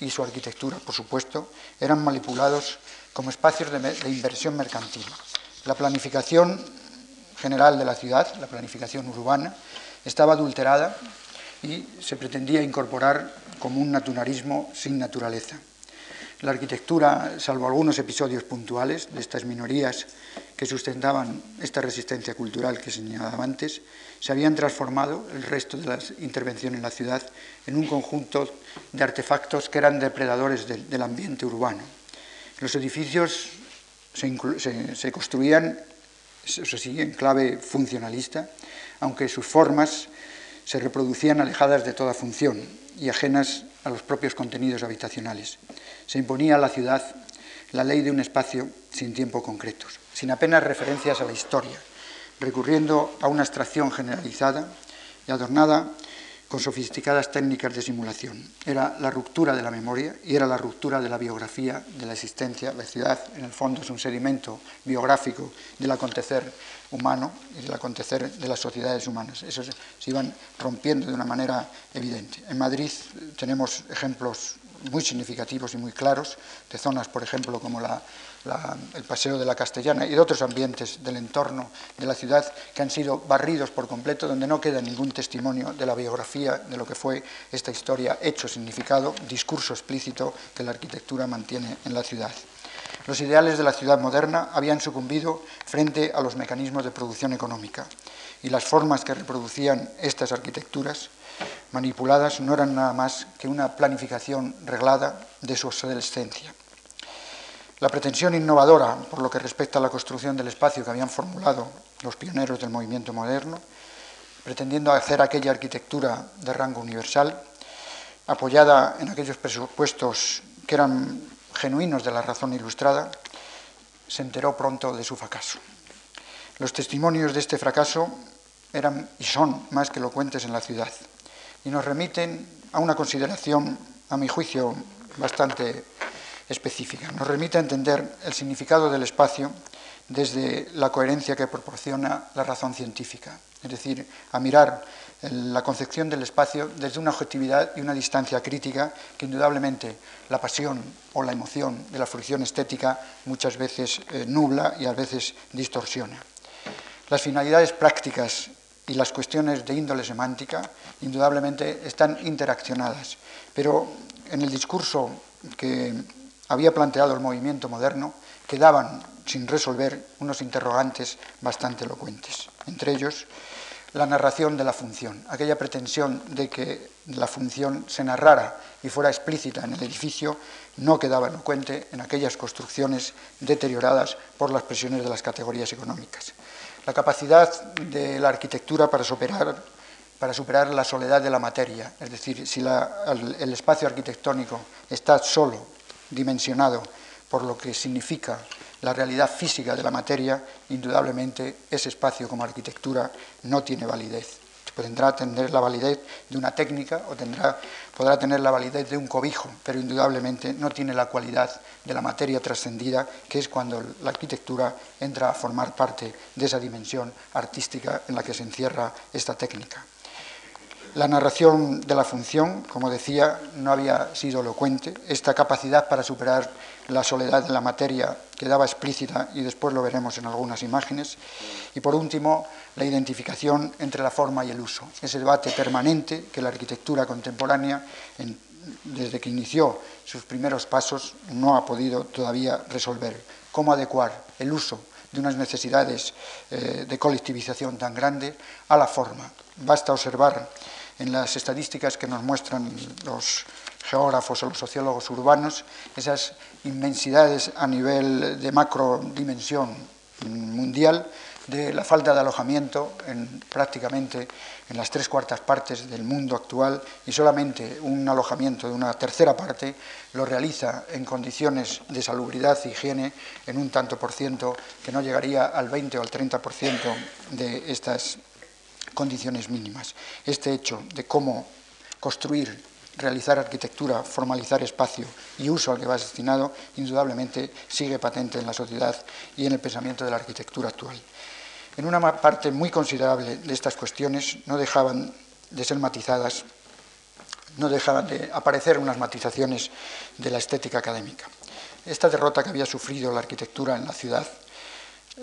y su arquitectura, por supuesto, eran manipulados como espacios de, inversión mercantil. La planificación general de la ciudad, la planificación urbana, estaba adulterada y se pretendía incorporar como un naturalismo sin naturaleza. La arquitectura, salvo algunos episodios puntuales de estas minorías que sustentaban esta resistencia cultural que señalaba antes, se habían transformado el resto de la intervención en la ciudad en un conjunto de artefactos que eran depredadores del ambiente urbano. Los edificios se, construían, en clave funcionalista, aunque sus formas se reproducían alejadas de toda función y ajenas a los propios contenidos habitacionales se imponía a la ciudad la ley de un espacio sin tiempo concretos, sin apenas referencias a la historia, recurriendo a una abstracción generalizada y adornada con sofisticadas técnicas de simulación. Era la ruptura de la memoria y era la ruptura de la biografía de la existencia. La ciudad, en el fondo, es un sedimento biográfico del acontecer humano y del acontecer de las sociedades humanas. Eso se, se iban rompiendo de una manera evidente. En Madrid tenemos ejemplos muy significativos y muy claros de zonas, por ejemplo, como el Paseo de la Castellana y de otros ambientes del entorno de la ciudad que han sido barridos por completo, donde no queda ningún testimonio de la biografía de lo que fue esta historia, hecho, significado, discurso explícito que la arquitectura mantiene en la ciudad. Los ideales de la ciudad moderna habían sucumbido frente a los mecanismos de producción económica y las formas que reproducían estas arquitecturas manipuladas no eran nada más que una planificación reglada de su obsolescencia. La pretensión innovadora, por lo que respecta a la construcción del espacio que habían formulado los pioneros del movimiento moderno, pretendiendo hacer aquella arquitectura de rango universal, apoyada en aquellos presupuestos que eran genuinos de la razón ilustrada, se enteró pronto de su fracaso. Los testimonios de este fracaso eran y son más que elocuentes en la ciudad y nos remiten a una consideración, a mi juicio, bastante específica. Nos remite a entender el significado del espacio desde la coherencia que proporciona la razón científica, es decir, a mirar la concepción del espacio desde una objetividad y una distancia crítica que indudablemente la pasión o la emoción de la fruición estética muchas veces eh, nubla y a veces distorsiona. Las finalidades prácticas y las cuestiones de índole semántica indudablemente están interaccionadas, pero en el discurso que había planteado el movimiento moderno quedaban sin resolver unos interrogantes bastante elocuentes, entre ellos la narración de la función, aquella pretensión de que la función se narrara y fuera explícita en el edificio, no quedaba elocuente en aquellas construcciones deterioradas por las presiones de las categorías económicas la capacidad de la arquitectura para superar, para superar la soledad de la materia. Es decir, si el, espacio arquitectónico está solo, dimensionado por lo que significa la realidad física de la materia, indudablemente ese espacio como arquitectura no tiene validez. Tendrá tener la validez de una técnica o tendrá, podrá tener la validez de un cobijo, pero indudablemente no tiene la cualidad de la materia trascendida, que es cuando la arquitectura entra a formar parte de esa dimensión artística en la que se encierra esta técnica. La narración de la función, como decía, no había sido elocuente. Esta capacidad para superar la soledad de la materia quedaba explícita y después lo veremos en algunas imágenes. Y por último, la identificación entre la forma y el uso. Ese debate permanente que la arquitectura contemporánea, desde que inició sus primeros pasos, no ha podido todavía resolver. Cómo adecuar el uso de unas necesidades eh, de colectivización tan grandes a la forma. Basta observar en las estadísticas que nos muestran los geógrafos o los sociólogos urbanos, esas inmensidades a nivel de macro dimensión mundial de la falta de alojamiento en prácticamente en las tres cuartas partes del mundo actual y solamente un alojamiento de una tercera parte lo realiza en condiciones de salubridad e higiene en un tanto por ciento que no llegaría al 20 o al 30 por ciento de estas condiciones mínimas. Este hecho de cómo construir, realizar arquitectura, formalizar espacio y uso al que va destinado, indudablemente sigue patente en la sociedad y en el pensamiento de la arquitectura actual. En una parte muy considerable de estas cuestiones no dejaban de ser matizadas, no dejaban de aparecer unas matizaciones de la estética académica. Esta derrota que había sufrido la arquitectura en la ciudad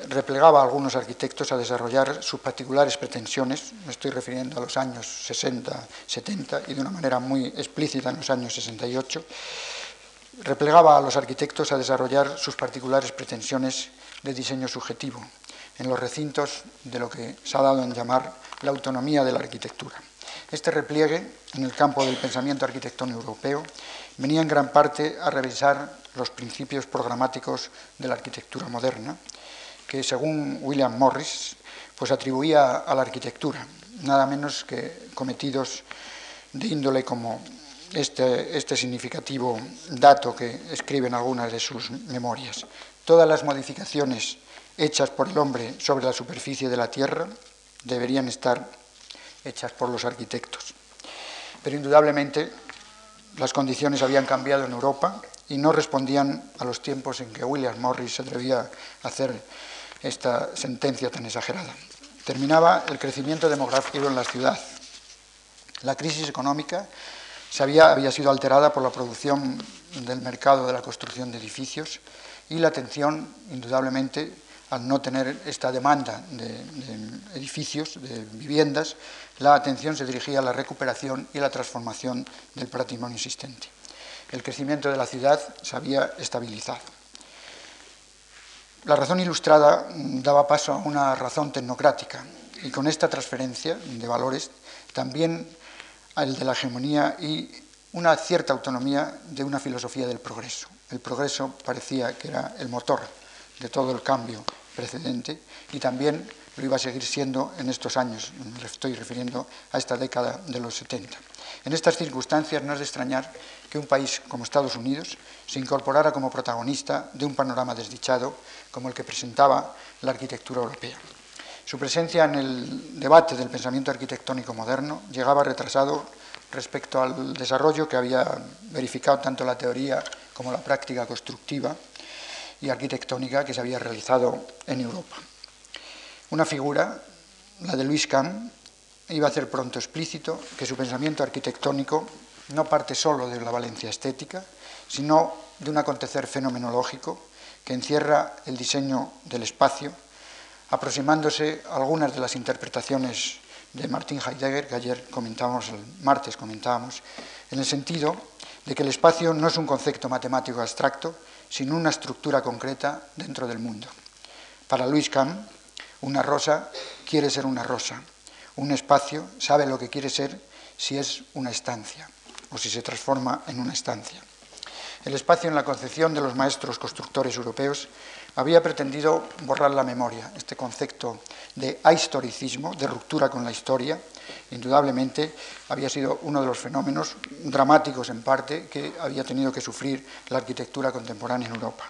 replegaba a algunos arquitectos a desarrollar sus particulares pretensiones, me estoy refiriendo a los años 60, 70 y de una manera muy explícita en los años 68, replegaba a los arquitectos a desarrollar sus particulares pretensiones de diseño subjetivo en los recintos de lo que se ha dado en llamar la autonomía de la arquitectura. Este repliegue en el campo del pensamiento arquitectónico europeo venía en gran parte a revisar los principios programáticos de la arquitectura moderna, que según William Morris, pues atribuía a la arquitectura, nada menos que cometidos de índole como este, este significativo dato que escribe en algunas de sus memorias. Todas las modificaciones hechas por el hombre sobre la superficie de la Tierra deberían estar hechas por los arquitectos. Pero indudablemente las condiciones habían cambiado en Europa y no respondían a los tiempos en que William Morris se atrevía a hacer esta sentencia tan exagerada. Terminaba el crecimiento demográfico en la ciudad. La crisis económica había sido alterada por la producción del mercado de la construcción de edificios y la atención, indudablemente, al no tener esta demanda de, de, edificios, de viviendas, la atención se dirigía a la recuperación y la transformación del patrimonio existente. El crecimiento de la ciudad se había estabilizado. La razón ilustrada daba paso a una razón tecnocrática y con esta transferencia de valores también al de la hegemonía y una cierta autonomía de una filosofía del progreso. El progreso parecía que era el motor de todo el cambio precedente y también lo iba a seguir siendo en estos años, me estoy refiriendo a esta década de los 70. En estas circunstancias no es de extrañar que un país como Estados Unidos se incorporara como protagonista de un panorama desdichado como el que presentaba la arquitectura europea. Su presencia en el debate del pensamiento arquitectónico moderno llegaba retrasado respecto al desarrollo que había verificado tanto la teoría como la práctica constructiva y arquitectónica que se había realizado en Europa. Una figura, la de Luis Kahn, iba a hacer pronto explícito que su pensamiento arquitectónico no parte solo de la valencia estética, sino de un acontecer fenomenológico que encierra el diseño del espacio, aproximándose a algunas de las interpretaciones de Martin Heidegger, que ayer comentábamos, el martes comentábamos, en el sentido de que el espacio no es un concepto matemático abstracto, sino una estructura concreta dentro del mundo. Para Luis Kahn, una rosa quiere ser una rosa, un espacio sabe lo que quiere ser si es una estancia o si se transforma en una estancia. El espacio en la concepción de los maestros constructores europeos había pretendido borrar la memoria. Este concepto de ahistoricismo, de ruptura con la historia, indudablemente había sido uno de los fenómenos dramáticos en parte que había tenido que sufrir la arquitectura contemporánea en Europa.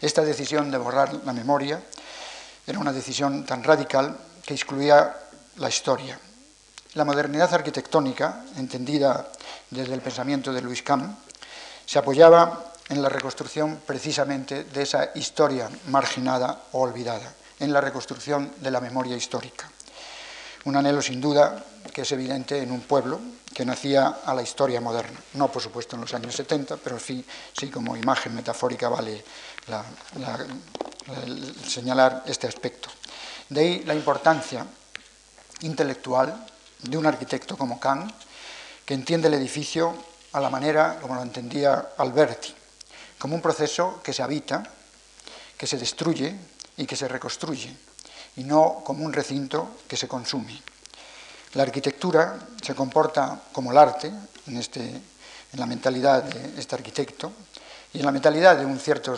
Esta decisión de borrar la memoria era una decisión tan radical que excluía la historia. La modernidad arquitectónica, entendida desde el pensamiento de Luis Kahn, se apoyaba en la reconstrucción precisamente de esa historia marginada o olvidada, en la reconstrucción de la memoria histórica. Un anhelo sin duda que es evidente en un pueblo que nacía a la historia moderna. No, por supuesto, en los años 70, pero sí, sí como imagen metafórica vale señalar este aspecto. De ahí la importancia intelectual de un arquitecto como Kant, que entiende el edificio a la manera como lo entendía Alberti, como un proceso que se habita, que se destruye y que se reconstruye, y no como un recinto que se consume. La arquitectura se comporta como el arte, en, este, en la mentalidad de este arquitecto, y en la mentalidad de un cierto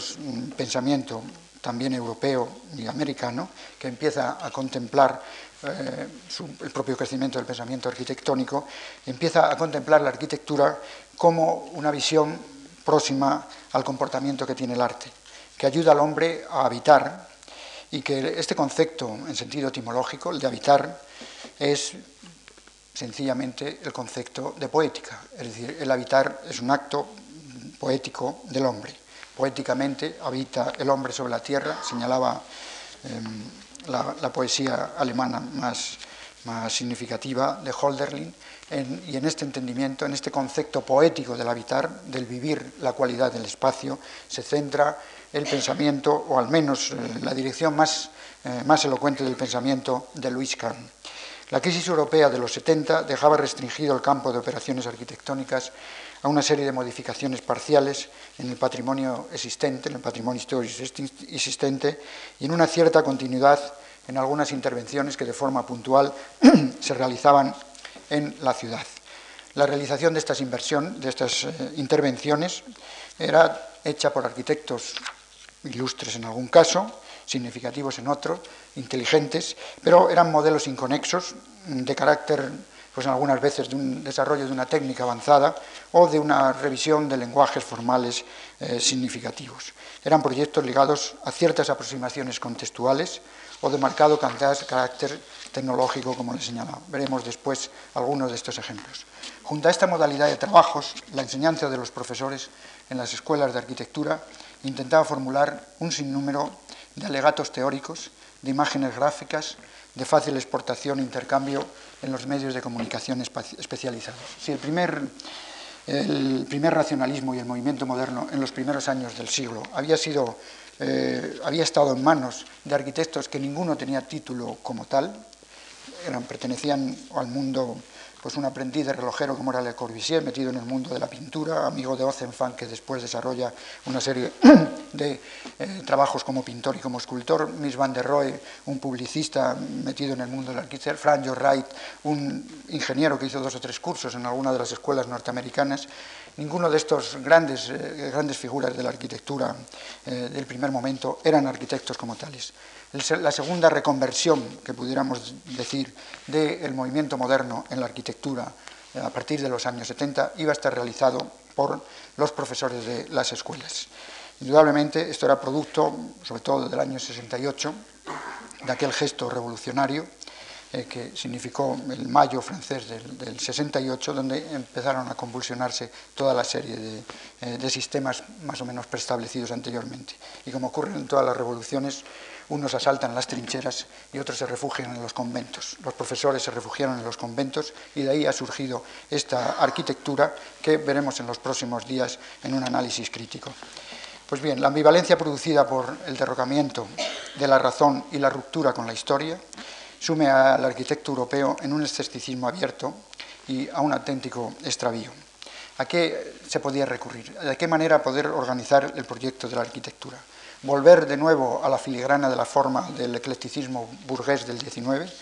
pensamiento también europeo y americano, que empieza a contemplar eh, el propio crecimiento del pensamiento arquitectónico, empieza a contemplar la arquitectura como una visión próxima al comportamiento que tiene el arte, que ayuda al hombre a habitar y que este concepto en sentido etimológico, el de habitar, es sencillamente el concepto de poética, es decir, el habitar es un acto poético del hombre. Poéticamente habita el hombre sobre la tierra, señalaba em, la, poesía alemana más, más significativa de Holderlin, y en este entendimiento, en este concepto poético del habitar, del vivir la cualidad del espacio, se centra el pensamiento, o al menos eh, la dirección más, eh, más elocuente del pensamiento de Luis Kahn. La crisis europea de los 70 dejaba restringido el campo de operaciones arquitectónicas a una serie de modificaciones parciales en el patrimonio existente, en el patrimonio histórico existente, y en una cierta continuidad en algunas intervenciones que de forma puntual se realizaban en la ciudad. La realización de estas, inversión, de estas eh, intervenciones era hecha por arquitectos ilustres en algún caso, significativos en otros, inteligentes, pero eran modelos inconexos de carácter, pues algunas veces de un desarrollo de una técnica avanzada o de una revisión de lenguajes formales eh, significativos. Eran proyectos ligados a ciertas aproximaciones contextuales o de marcado carácter tecnológico, como les señalaba. Veremos después algunos de estos ejemplos. Junto a esta modalidad de trabajos, la enseñanza de los profesores en las escuelas de arquitectura intentaba formular un sinnúmero de alegatos teóricos, de imágenes gráficas, de fácil exportación e intercambio en los medios de comunicación especializados. Si el primer, el primer racionalismo y el movimiento moderno en los primeros años del siglo había, sido, eh, había estado en manos de arquitectos que ninguno tenía título como tal, eran, pertenecían al mundo pues un aprendiz de relojero como era Le Corbusier, metido en el mundo de la pintura, amigo de Ozenfant, que después desarrolla una serie de eh, trabajos como pintor y como escultor, Miss Van der Rohe, un publicista metido en el mundo de la arquitectura, Frank Wright, un ingeniero que hizo dos o tres cursos en alguna de las escuelas norteamericanas. Ninguno de estos grandes, eh, grandes figuras de la arquitectura eh, del primer momento eran arquitectos como tales la segunda reconversión, que pudiéramos decir, del movimiento moderno en la arquitectura eh, a partir de los años 70 iba a estar realizado por los profesores de las escuelas. Indudablemente esto era producto, sobre todo del año 68, de aquel gesto revolucionario eh, que significó el mayo francés del, 68, donde empezaron a convulsionarse toda la serie eh, de sistemas más o menos preestablecidos anteriormente. Y como ocurre en todas las revoluciones, unos asaltan las trincheras y otros se refugian en los conventos. Los profesores se refugiaron en los conventos y de ahí ha surgido esta arquitectura que veremos en los próximos días en un análisis crítico. Pues bien, la ambivalencia producida por el derrocamiento de la razón y la ruptura con la historia sume al arquitecto europeo en un escepticismo abierto y a un auténtico extravío. ¿A qué se podía recurrir? ¿De qué manera poder organizar el proyecto de la arquitectura? volver de nuevo a la filigrana de la forma del eclecticismo burgués del XIX,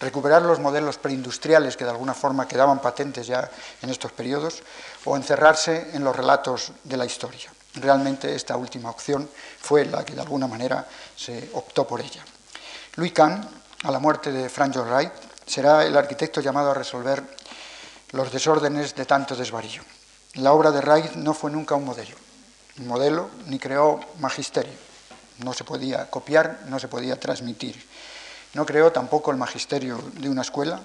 recuperar los modelos preindustriales que de alguna forma quedaban patentes ya en estos periodos, o encerrarse en los relatos de la historia. Realmente esta última opción fue la que de alguna manera se optó por ella. Louis Kahn, a la muerte de Frank Lloyd será el arquitecto llamado a resolver los desórdenes de tanto desvarío. La obra de Wright no fue nunca un modelo, un modelo ni creó magisterio no se podía copiar, no se podía transmitir. No creó tampoco el magisterio de una escuela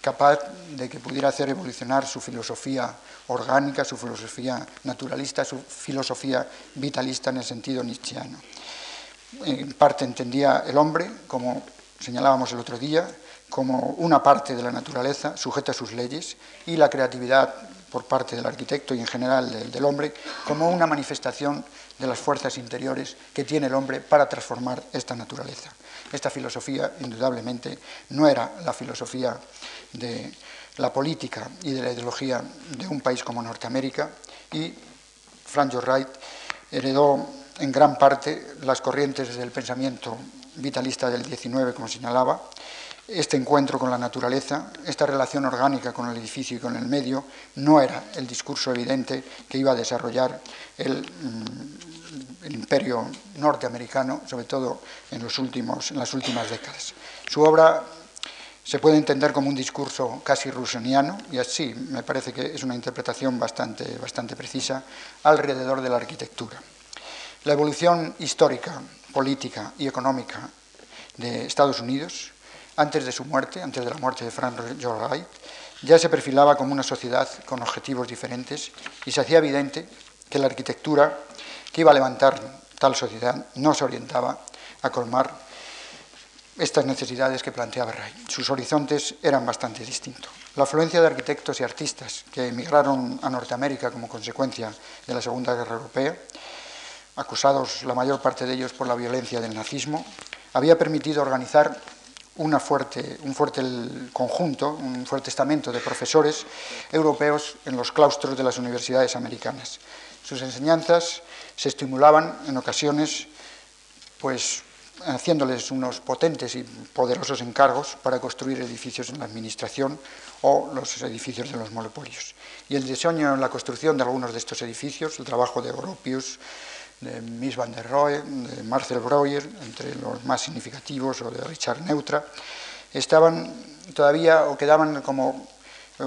capaz de que pudiera hacer evolucionar su filosofía orgánica, su filosofía naturalista, su filosofía vitalista en el sentido nietzscheano. En parte entendía el hombre como señalábamos el otro día, como una parte de la naturaleza sujeta a sus leyes y la creatividad por parte del arquitecto y en general del, hombre como una manifestación de las fuerzas interiores que tiene el hombre para transformar esta naturaleza. Esta filosofía, indudablemente, no era la filosofía de la política y de la ideología de un país como Norteamérica y Frank Wright heredó en gran parte las corrientes del pensamiento vitalista del 19, como señalaba, este encuentro con la naturaleza, esta relación orgánica con el edificio y con el medio, no era el discurso evidente que iba a desarrollar el, mm, el imperio norteamericano, sobre todo en, los últimos, en las últimas décadas. Su obra se puede entender como un discurso casi rusoniano, y así me parece que es una interpretación bastante, bastante precisa, alrededor de la arquitectura. La evolución histórica, política y económica de Estados Unidos, antes de su muerte, antes de la muerte de Frank Lloyd Wright, ya se perfilaba como una sociedad con objetivos diferentes y se hacía evidente que la arquitectura que iba a levantar tal sociedad no se orientaba a colmar estas necesidades que planteaba Ray. Sus horizontes eran bastante distintos. La afluencia de arquitectos y artistas que emigraron a Norteamérica como consecuencia de la Segunda Guerra Europea, acusados la mayor parte de ellos por la violencia del nazismo, había permitido organizar una fuerte, un fuerte conjunto, un fuerte estamento de profesores europeos en los claustros de las universidades americanas. Sus enseñanzas se estimulaban en ocasiones pues haciéndoles unos potentes y poderosos encargos para construir edificios en la administración o los edificios de los monopolios. Y el diseño en la construcción de algunos de estos edificios, el trabajo de Gropius, de Miss van der Rohe, de Marcel Breuer, entre los más significativos, o de Richard Neutra, estaban todavía o quedaban como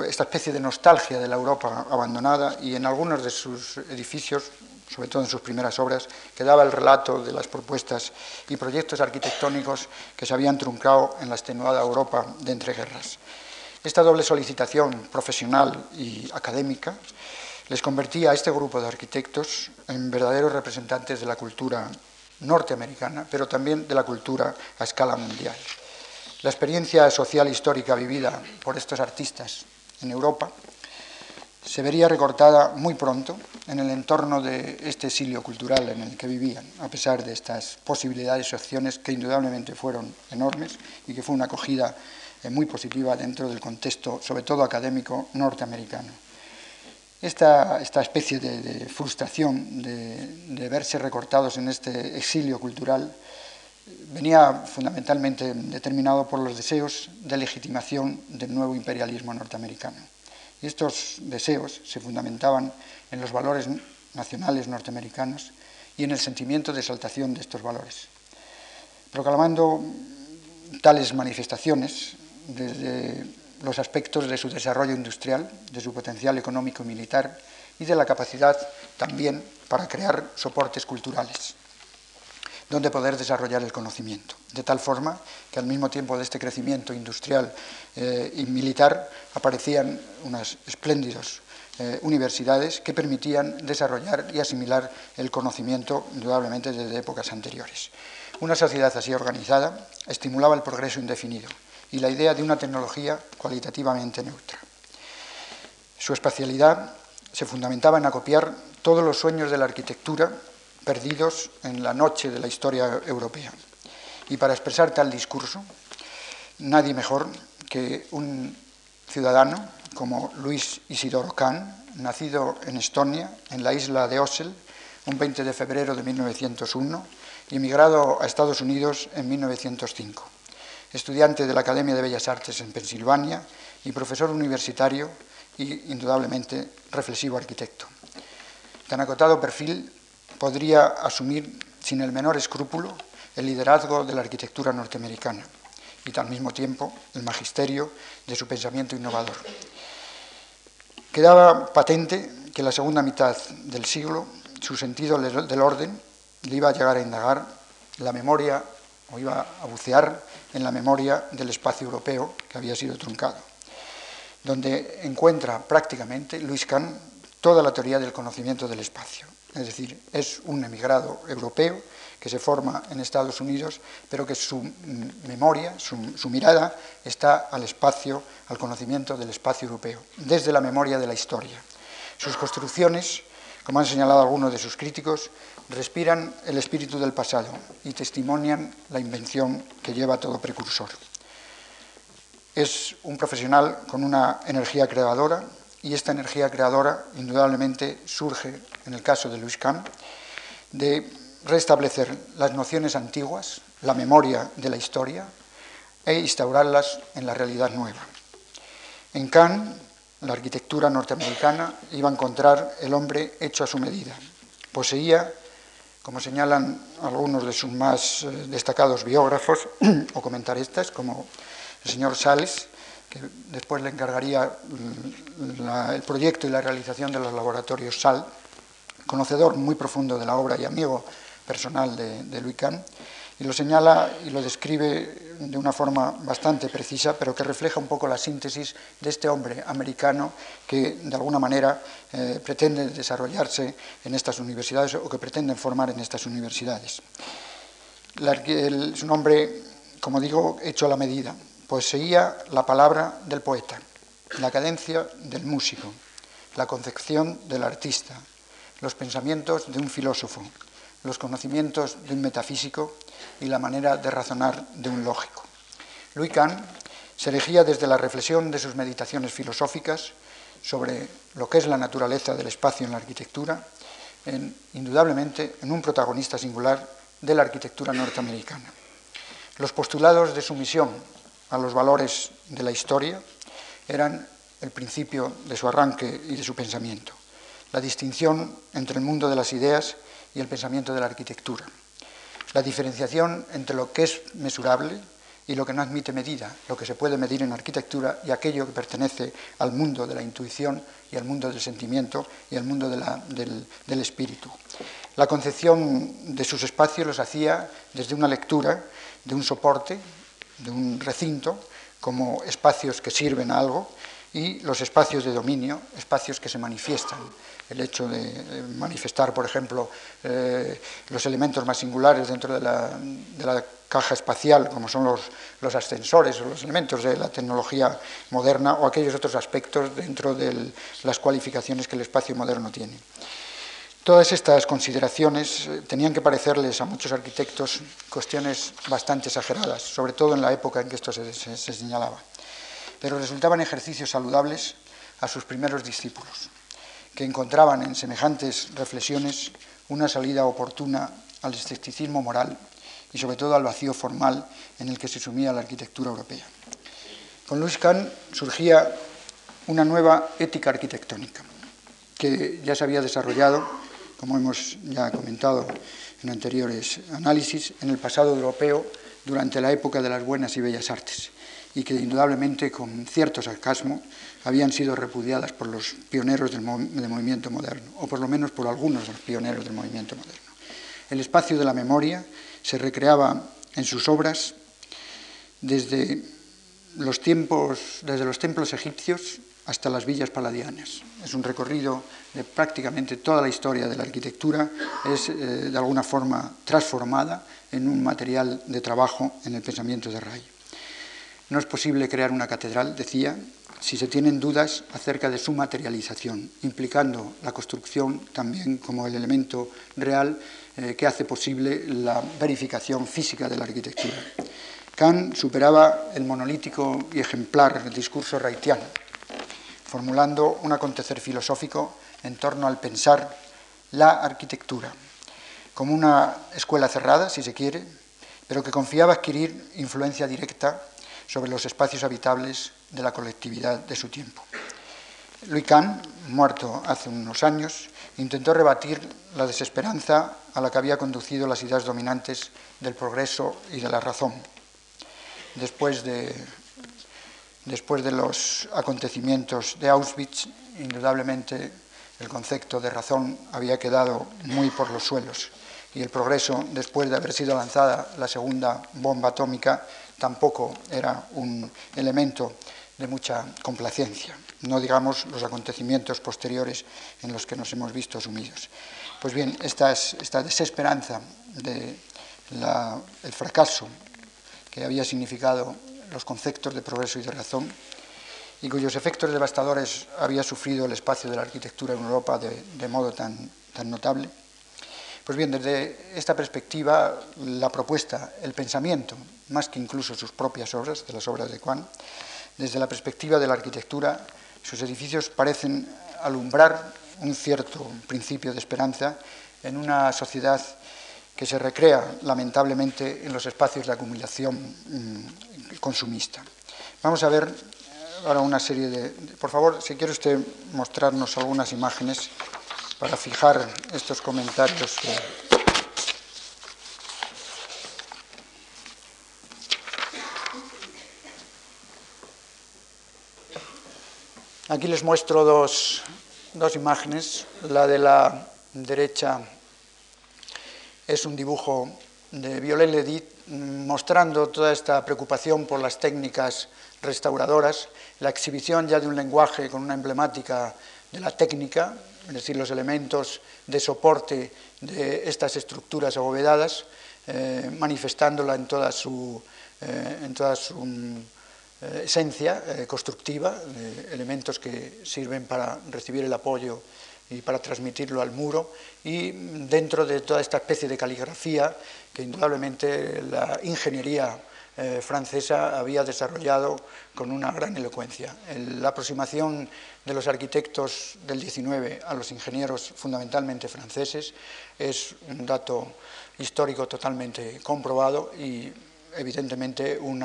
esta especie de nostalgia de la Europa abandonada y en algunos de sus edificios sobre todo en sus primeras obras, que daba el relato de las propuestas y proyectos arquitectónicos que se habían truncado en la extenuada Europa de entreguerras. Esta doble solicitación profesional y académica les convertía a este grupo de arquitectos en verdaderos representantes de la cultura norteamericana, pero también de la cultura a escala mundial. La experiencia social histórica vivida por estos artistas en Europa se vería recortada muy pronto en el entorno de este exilio cultural en el que vivían, a pesar de estas posibilidades y opciones que indudablemente fueron enormes y que fue una acogida eh, muy positiva dentro del contexto, sobre todo académico, norteamericano. Esta, esta especie de, frustración de, de, verse recortados en este exilio cultural venía fundamentalmente determinado por los deseos de legitimación del nuevo imperialismo norteamericano. Y estos deseos se fundamentaban en los valores nacionales norteamericanos y en el sentimiento de exaltación de estos valores. Proclamando tales manifestaciones desde los aspectos de su desarrollo industrial, de su potencial económico y militar y de la capacidad también para crear soportes culturales donde poder desarrollar el conocimiento. De tal forma que al mismo tiempo de este crecimiento industrial eh, y militar aparecían unas espléndidas eh, universidades que permitían desarrollar y asimilar el conocimiento indudablemente desde épocas anteriores. Una sociedad así organizada estimulaba el progreso indefinido y la idea de una tecnología cualitativamente neutra. Su espacialidad se fundamentaba en acopiar todos los sueños de la arquitectura perdidos en la noche de la historia europea. Y para expresar tal discurso, nadie mejor que un ciudadano como Luis Isidoro Kahn, nacido en Estonia, en la isla de Ossel, un 20 de febrero de 1901, y emigrado a Estados Unidos en 1905. Estudiante de la Academia de Bellas Artes en Pensilvania y profesor universitario y, indudablemente, reflexivo arquitecto. Tan acotado perfil podría asumir sin el menor escrúpulo el liderazgo de la arquitectura norteamericana y al mismo tiempo el magisterio de su pensamiento innovador. Quedaba patente que en la segunda mitad del siglo su sentido del orden le iba a llegar a indagar la memoria o iba a bucear en la memoria del espacio europeo que había sido truncado, donde encuentra prácticamente Luis Kahn toda la teoría del conocimiento del espacio. Es decir, es un emigrado europeo que se forma en Estados Unidos, pero que su memoria, su, mirada está al espacio, al conocimiento del espacio europeo, desde la memoria de la historia. Sus construcciones, como han señalado algunos de sus críticos, respiran el espíritu del pasado y testimonian la invención que lleva todo precursor. Es un profesional con una energía creadora y esta energía creadora indudablemente surge, en el caso de Luis Kahn, de restablecer las nociones antiguas, la memoria de la historia, e instaurarlas en la realidad nueva. En Kant, la arquitectura norteamericana iba a encontrar el hombre hecho a su medida. Poseía, como señalan algunos de sus más eh, destacados biógrafos o comentaristas, como el señor Sales, que después le encargaría mm, el proyecto y la realización de los laboratorios SAL, conocedor muy profundo de la obra y amigo personal de, de Louis Kahn, y lo señala y lo describe de una forma bastante precisa, pero que refleja un poco la síntesis de este hombre americano que de alguna manera eh, pretende desarrollarse en estas universidades o que pretenden formar en estas universidades. es un hombre, como digo, hecho a la medida. Poseía la palabra del poeta, la cadencia del músico, la concepción del artista, los pensamientos de un filósofo, los conocimientos de un metafísico y la manera de razonar de un lógico. Louis Kahn se elegía desde la reflexión de sus meditaciones filosóficas sobre lo que es la naturaleza del espacio en la arquitectura, indudablemente en un protagonista singular de la arquitectura norteamericana. Los postulados de su misión a los valores de la historia eran el principio de su arranque y de su pensamiento, la distinción entre el mundo de las ideas y el pensamiento de la arquitectura. La diferenciación entre lo que es mesurable y lo que no admite medida, lo que se puede medir en arquitectura y aquello que pertenece al mundo de la intuición y al mundo del sentimiento y al mundo del, del espíritu. La concepción de sus espacios los hacía desde una lectura de un soporte, de un recinto, como espacios que sirven a algo, y los espacios de dominio, espacios que se manifiestan, el hecho de manifestar, por ejemplo, eh, los elementos más singulares dentro de la, caja espacial, como son los, los, ascensores o los elementos de la tecnología moderna, o aquellos otros aspectos dentro de las cualificaciones que el espacio moderno tiene. Todas estas consideraciones eh, tenían que parecerles a muchos arquitectos cuestiones bastante exageradas, sobre todo en la época en que esto se señalaba, pero resultaban ejercicios saludables a sus primeros discípulos que encontraban en semejantes reflexiones una salida oportuna al escepticismo moral y sobre todo al vacío formal en el que se sumía la arquitectura europea. Con Louis Kahn surgía una nueva ética arquitectónica que ya se había desarrollado, como hemos ya comentado en anteriores análisis, en el pasado europeo durante la época de las buenas y bellas artes y que indudablemente con cierto sarcasmo habían sido repudiadas por los pioneros del, movimiento moderno, o por lo menos por algunos de los pioneros del movimiento moderno. El espacio de la memoria se recreaba en sus obras desde los, tiempos, desde los templos egipcios hasta las villas paladianas. Es un recorrido de prácticamente toda la historia de la arquitectura, es eh, de alguna forma transformada en un material de trabajo en el pensamiento de Ray. No es posible crear una catedral, decía, si se tienen dudas acerca de su materialización, implicando la construcción también como el elemento real eh, que hace posible la verificación física de la arquitectura. Kant superaba el monolítico y ejemplar discurso raitiano, formulando un acontecer filosófico en torno al pensar la arquitectura como una escuela cerrada, si se quiere, pero que confiaba adquirir influencia directa sobre los espacios habitables de la colectividad de su tiempo. Louis Kahn, muerto hace unos años, intentó rebatir la desesperanza a la que había conducido las ideas dominantes del progreso y de la razón. Después de, después de los acontecimientos de Auschwitz, indudablemente el concepto de razón había quedado muy por los suelos y el progreso, después de haber sido lanzada la segunda bomba atómica, tampoco era un elemento de mucha complacencia, no digamos los acontecimientos posteriores en los que nos hemos visto sumidos. Pues bien, esta, desesperanza del fracaso que había significado los conceptos de progreso y de razón, y cuyos efectos devastadores había sufrido el espacio de la arquitectura en Europa de, modo tan notable. Pues bien, desde esta perspectiva, la propuesta, el pensamiento, más que incluso sus propias obras, de las obras de Juan, desde la perspectiva de la arquitectura, sus edificios parecen alumbrar un cierto principio de esperanza en una sociedad que se recrea lamentablemente en los espacios de acumulación mm, consumista. Vamos a ver ahora una serie de... Por favor, si quiere usted mostrarnos algunas imágenes para fijar estos comentarios. Aquí les muestro dos, dos imágenes. La de la derecha es un dibujo de Violet Ledit mostrando toda esta preocupación por las técnicas restauradoras, la exhibición ya de un lenguaje con una emblemática de la técnica, es decir, los elementos de soporte de estas estructuras abovedadas, eh, manifestándola en toda su, eh, en toda su eh, esencia constructiva, elementos que sirven para recibir el apoyo y para transmitirlo al muro, y dentro de toda esta especie de caligrafía que indudablemente la ingeniería eh, francesa había desarrollado con una gran elocuencia. la aproximación de los arquitectos del 19 a los ingenieros fundamentalmente franceses es un dato histórico totalmente comprobado y evidentemente un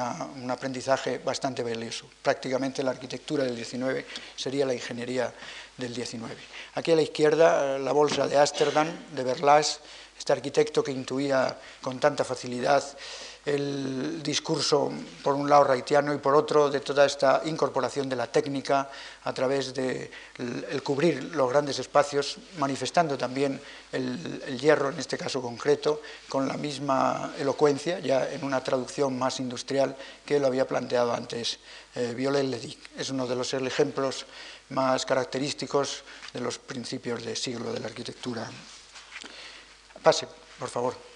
aprendizaje bastante valioso. Prácticamente la arquitectura del 19 sería la ingeniería del 19. Aquí a la izquierda la bolsa de Ámsterdam, de Berlas, este arquitecto que intuía con tanta facilidad el discurso, por un lado, raitiano y por otro, de toda esta incorporación de la técnica a través de el, cubrir los grandes espacios, manifestando también el, hierro, en este caso concreto, con la misma elocuencia, ya en una traducción más industrial que lo había planteado antes eh, Viollet-le-Duc. Es uno de los ejemplos más característicos de los principios de siglo de la arquitectura. Pase, por favor.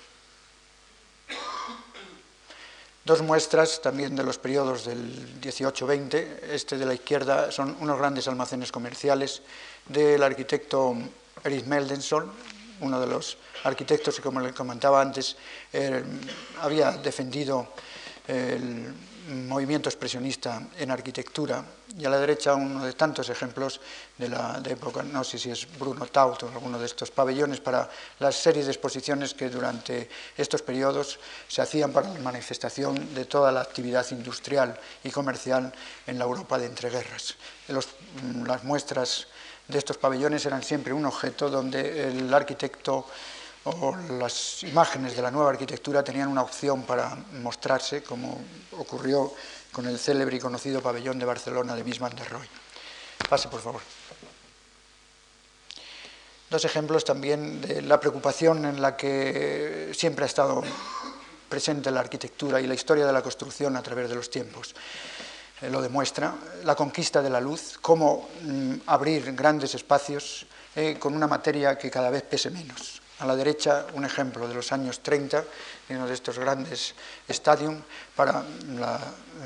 Dos muestras también de los periodos del 18-20. Este de la izquierda son unos grandes almacenes comerciales del arquitecto Erich Meldenson, uno de los arquitectos que, como le comentaba antes, eh, había defendido el movimiento expresionista en arquitectura y a la derecha uno de tantos ejemplos de la época, no sé si es Bruno Taut o alguno de estos pabellones para las series de exposiciones que durante estos periodos se hacían para la manifestación de toda la actividad industrial y comercial en la Europa de entreguerras. las muestras de estos pabellones eran siempre un objeto donde el arquitecto o las imágenes de la nueva arquitectura tenían una opción para mostrarse, como ocurrió con el célebre y conocido pabellón de Barcelona de Mies van der. Pase, por favor. Dos ejemplos también de la preocupación en la que siempre ha estado presente la arquitectura y la historia de la construcción a través de los tiempos. Eh, lo demuestra la conquista de la luz, cómo mm, abrir grandes espacios eh, con una materia que cada vez pese menos. A la derecha, un ejemplo de los años 30, en uno de estos grandes estadios, para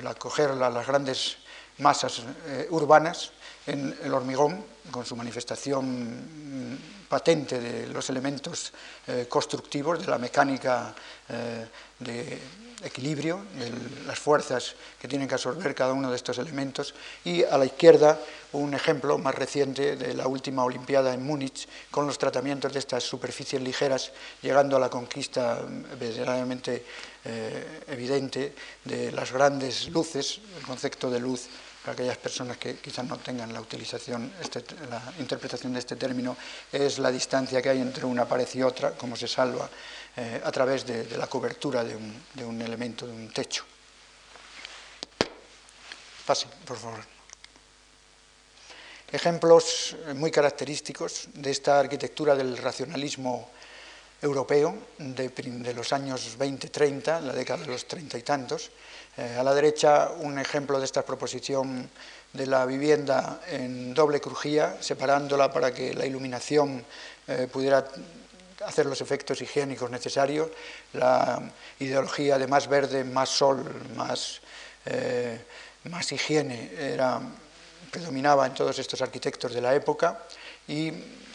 acoger las grandes masas eh, urbanas en el hormigón, con su manifestación patente de los elementos eh, constructivos, de la mecánica eh, de equilibrio, de las fuerzas que tienen que absorber cada uno de estos elementos, y a la izquierda un ejemplo más reciente de la última Olimpiada en Múnich, con los tratamientos de estas superficies ligeras, llegando a la conquista verdaderamente eh, evidente de las grandes luces, el concepto de luz para aquellas personas que quizás no tengan la utilización, este, la interpretación de este término, es la distancia que hay entre una pared y otra, como se salva eh, a través de, la cobertura de un, de elemento, de un techo. Pase, por favor. Ejemplos muy característicos de esta arquitectura del racionalismo europeo de, los años 20-30, la década de los treinta y tantos. Eh, a la derecha un ejemplo de esta proposición de la vivienda en doble crujía, separándola para que la iluminación eh, pudiera hacer los efectos higiénicos necesarios. La ideología de más verde, más sol, más, eh, más higiene predominaba en todos estos arquitectos de la época y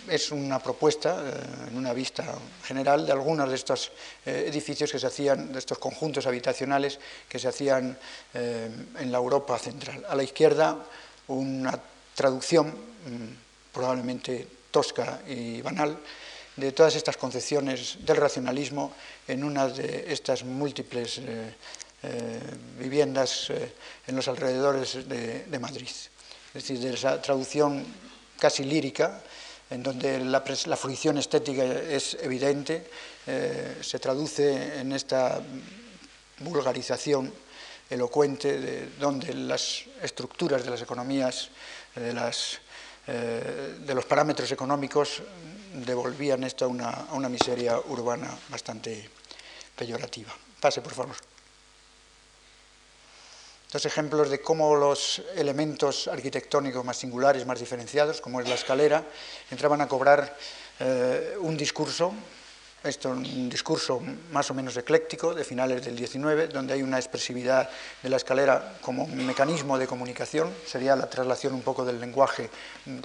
es una propuesta, eh, en una vista general, de algunos de estos eh, edificios que se hacían, de estos conjuntos habitacionales que se hacían eh, en la Europa central. A la izquierda, una traducción mm, probablemente tosca y banal de todas estas concepciones del racionalismo en una de estas múltiples viviendas en los alrededores de, de Madrid. Es decir, de esa traducción casi lírica en donde la, fruición estética es evidente, eh, se traduce en esta vulgarización elocuente de donde las estructuras de las economías, de, eh, los parámetros económicos, devolvían esto a una miseria urbana bastante peyorativa. Pase, por favor dos ejemplos de cómo los elementos arquitectónicos más singulares, más diferenciados, como es la escalera, entraban a cobrar eh, un discurso, esto un discurso más o menos ecléctico de finales del XIX, donde hay una expresividad de la escalera como un mecanismo de comunicación, sería la traslación un poco del lenguaje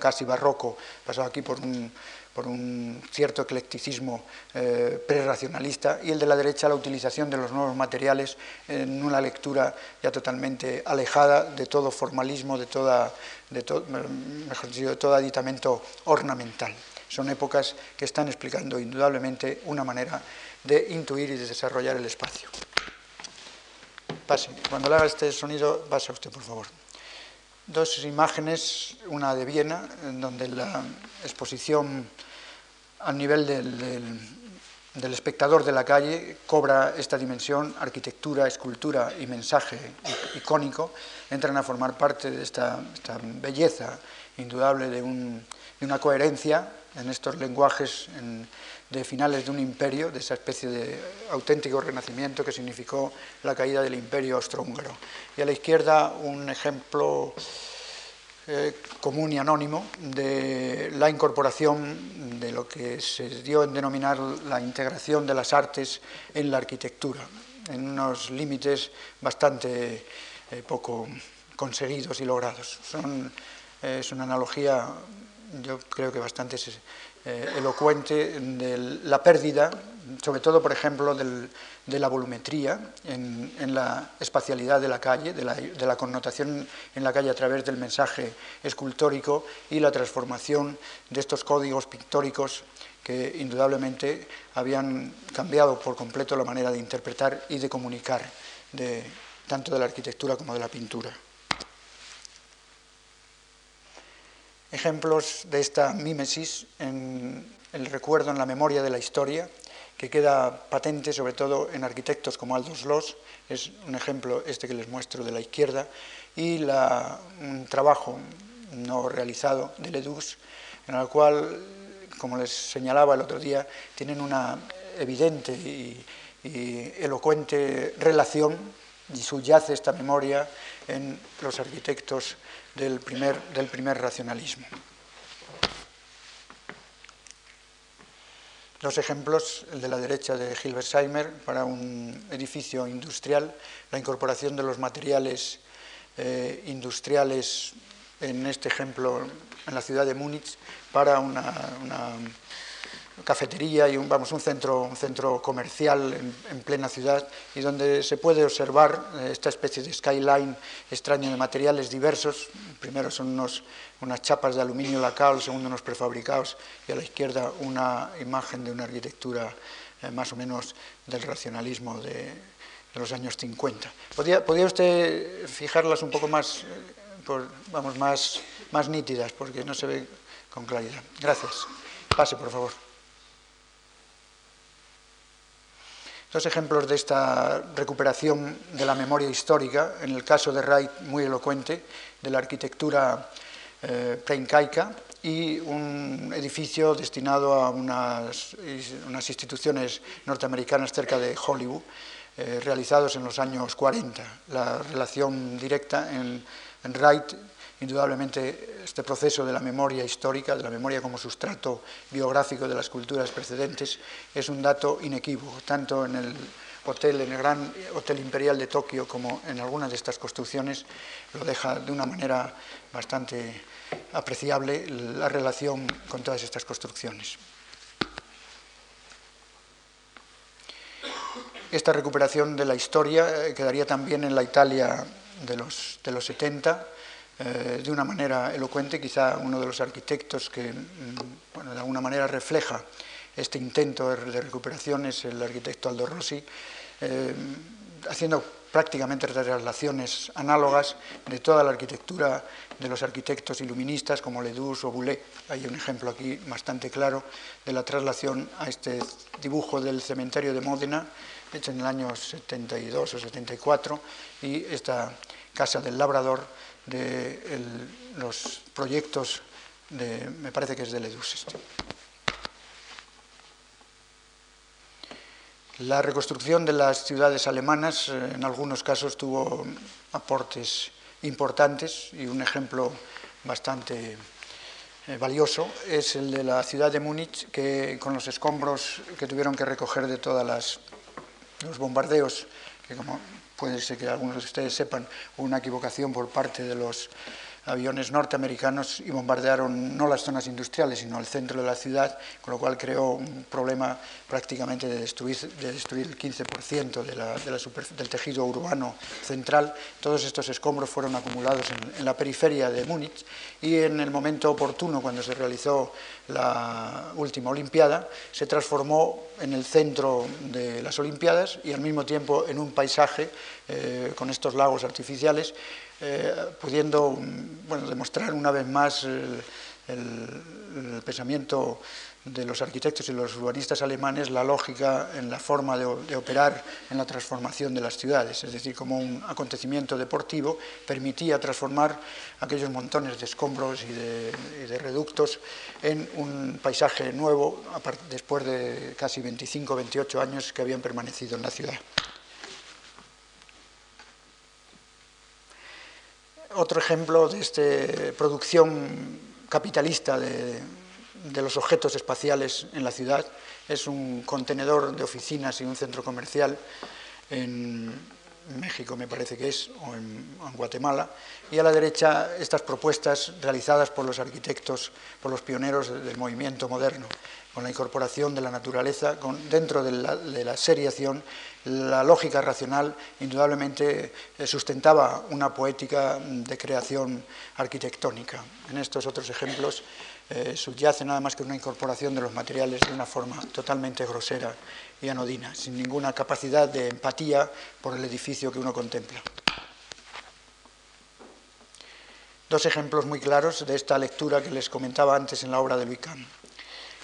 casi barroco, pasado aquí por un por un cierto eclecticismo eh, prerracionalista, y el de la derecha la utilización de los nuevos materiales en una lectura ya totalmente alejada de todo formalismo, de, toda, mejor dicho, de todo aditamento ornamental. Son épocas que están explicando indudablemente una manera de intuir y de desarrollar el espacio. Pase, cuando le haga este sonido, pasa usted, por favor dos imágenes, una de Viena, en donde la exposición a nivel del, espectador de la calle cobra esta dimensión, arquitectura, escultura y mensaje icónico, entran a formar parte de esta, belleza indudable de, una coherencia en estos lenguajes de finales de un imperio, de esa especie de auténtico renacimiento que significó la caída del imperio austrohúngaro. Y a la izquierda un ejemplo eh, común y anónimo de la incorporación de lo que se dio en denominar la integración de las artes en la arquitectura, en unos límites bastante eh, poco conseguidos y logrados. es una analogía, yo creo que bastante eh, elocuente, de la pérdida, sobre todo, por ejemplo, del, de la volumetría en, la espacialidad de la calle, de la, connotación en la calle a través del mensaje escultórico y la transformación de estos códigos pictóricos que indudablemente habían cambiado por completo la manera de interpretar y de comunicar tanto de la arquitectura como de la pintura. Ejemplos de esta mímesis en el recuerdo, en la memoria de la historia, que queda patente sobre todo en arquitectos como Aldous Loss, es un ejemplo este que les muestro de la izquierda, y un trabajo no realizado de Ledus, en el cual, como les señalaba el otro día, tienen una evidente y, elocuente relación y subyace esta memoria en los arquitectos del primer, del primer racionalismo. Dos ejemplos, el de la derecha de Hilbersheimer para un edificio industrial, la incorporación de los materiales eh, industriales, en este ejemplo en la ciudad de Múnich, para una cafetería y un, vamos, un, centro, un centro comercial en, plena ciudad y donde se puede observar eh, esta especie de skyline extraño de materiales diversos. Primero son unos, unas chapas de aluminio lacado, segundo unos prefabricados y a la izquierda una imagen de una arquitectura eh, más o menos del racionalismo de, los años 50. ¿Podría, ¿Podría, usted fijarlas un poco más, eh, vamos, más, más nítidas porque no se ve con claridad? Gracias. Pase, por favor. Dos ejemplos de esta recuperación de la memoria histórica, en el caso de Wright muy elocuente, de la arquitectura eh, preincaica, y un edificio destinado a unas, instituciones norteamericanas cerca de Hollywood, eh, realizados en los años 40. La relación directa en Wright, indudablemente, este proceso de la memoria histórica, de la memoria como sustrato biográfico de las culturas precedentes, es un dato inequívoco, tanto en el hotel, en el gran Hotel Imperial de Tokio, como en algunas de estas construcciones, lo deja de una manera bastante apreciable la relación con todas estas construcciones. Esta recuperación de la historia eh, quedaría también en la Italia de los, de los 70, eh, de una manera elocuente, quizá uno de los arquitectos que mm, de alguna manera refleja este intento de recuperación es el arquitecto Aldo Rossi, eh, haciendo prácticamente traslaciones análogas de toda la arquitectura de los arquitectos iluministas como Ledouche o Boulet. Hay un ejemplo aquí bastante claro de la traslación a este dibujo del cementerio de Módena, hecho en el año 72 o 74, y esta casa del labrador de los proyectos de, me parece que es de Ledouche. Este. La reconstrucción de las ciudades alemanas eh, en algunos casos tuvo aportes importantes y un ejemplo bastante eh, valioso es el de la ciudad de Múnich, que con los escombros que tuvieron que recoger de todos los bombardeos, que como puede ser que algunos de ustedes sepan, una equivocación por parte de los aviones norteamericanos y bombardearon no las zonas industriales, sino el centro de la ciudad, con lo cual creó un problema prácticamente de destruir, de destruir el 15% de la, del tejido urbano central. Todos estos escombros fueron acumulados en, en la periferia de Múnich y en el momento oportuno, cuando se realizó la última Olimpiada, se transformó en el centro de las Olimpiadas y al mismo tiempo en un paisaje eh, con estos lagos artificiales eh, pudiendo bueno, demostrar una vez más el, pensamiento de los arquitectos y los urbanistas alemanes, la lógica en la forma de, operar en la transformación de las ciudades, es decir, como un acontecimiento deportivo permitía transformar aquellos montones de escombros y de, y de reductos en un paisaje nuevo después de casi 25 28 años que habían permanecido en la ciudad. Otro ejemplo de esta producción capitalista de, los objetos espaciales en la ciudad es un contenedor de oficinas y un centro comercial en México, me parece que es, o en, Guatemala, y a la derecha estas propuestas realizadas por los arquitectos, por los pioneros del movimiento moderno, con la incorporación de la naturaleza dentro de la, de la seriación la lógica racional indudablemente eh, sustentaba una poética de creación arquitectónica. En estos otros ejemplos eh, subyace nada más que una incorporación de los materiales de una forma totalmente grosera y anodina, sin ninguna capacidad de empatía por el edificio que uno contempla. Dos ejemplos muy claros de esta lectura que les comentaba antes en la obra de Luis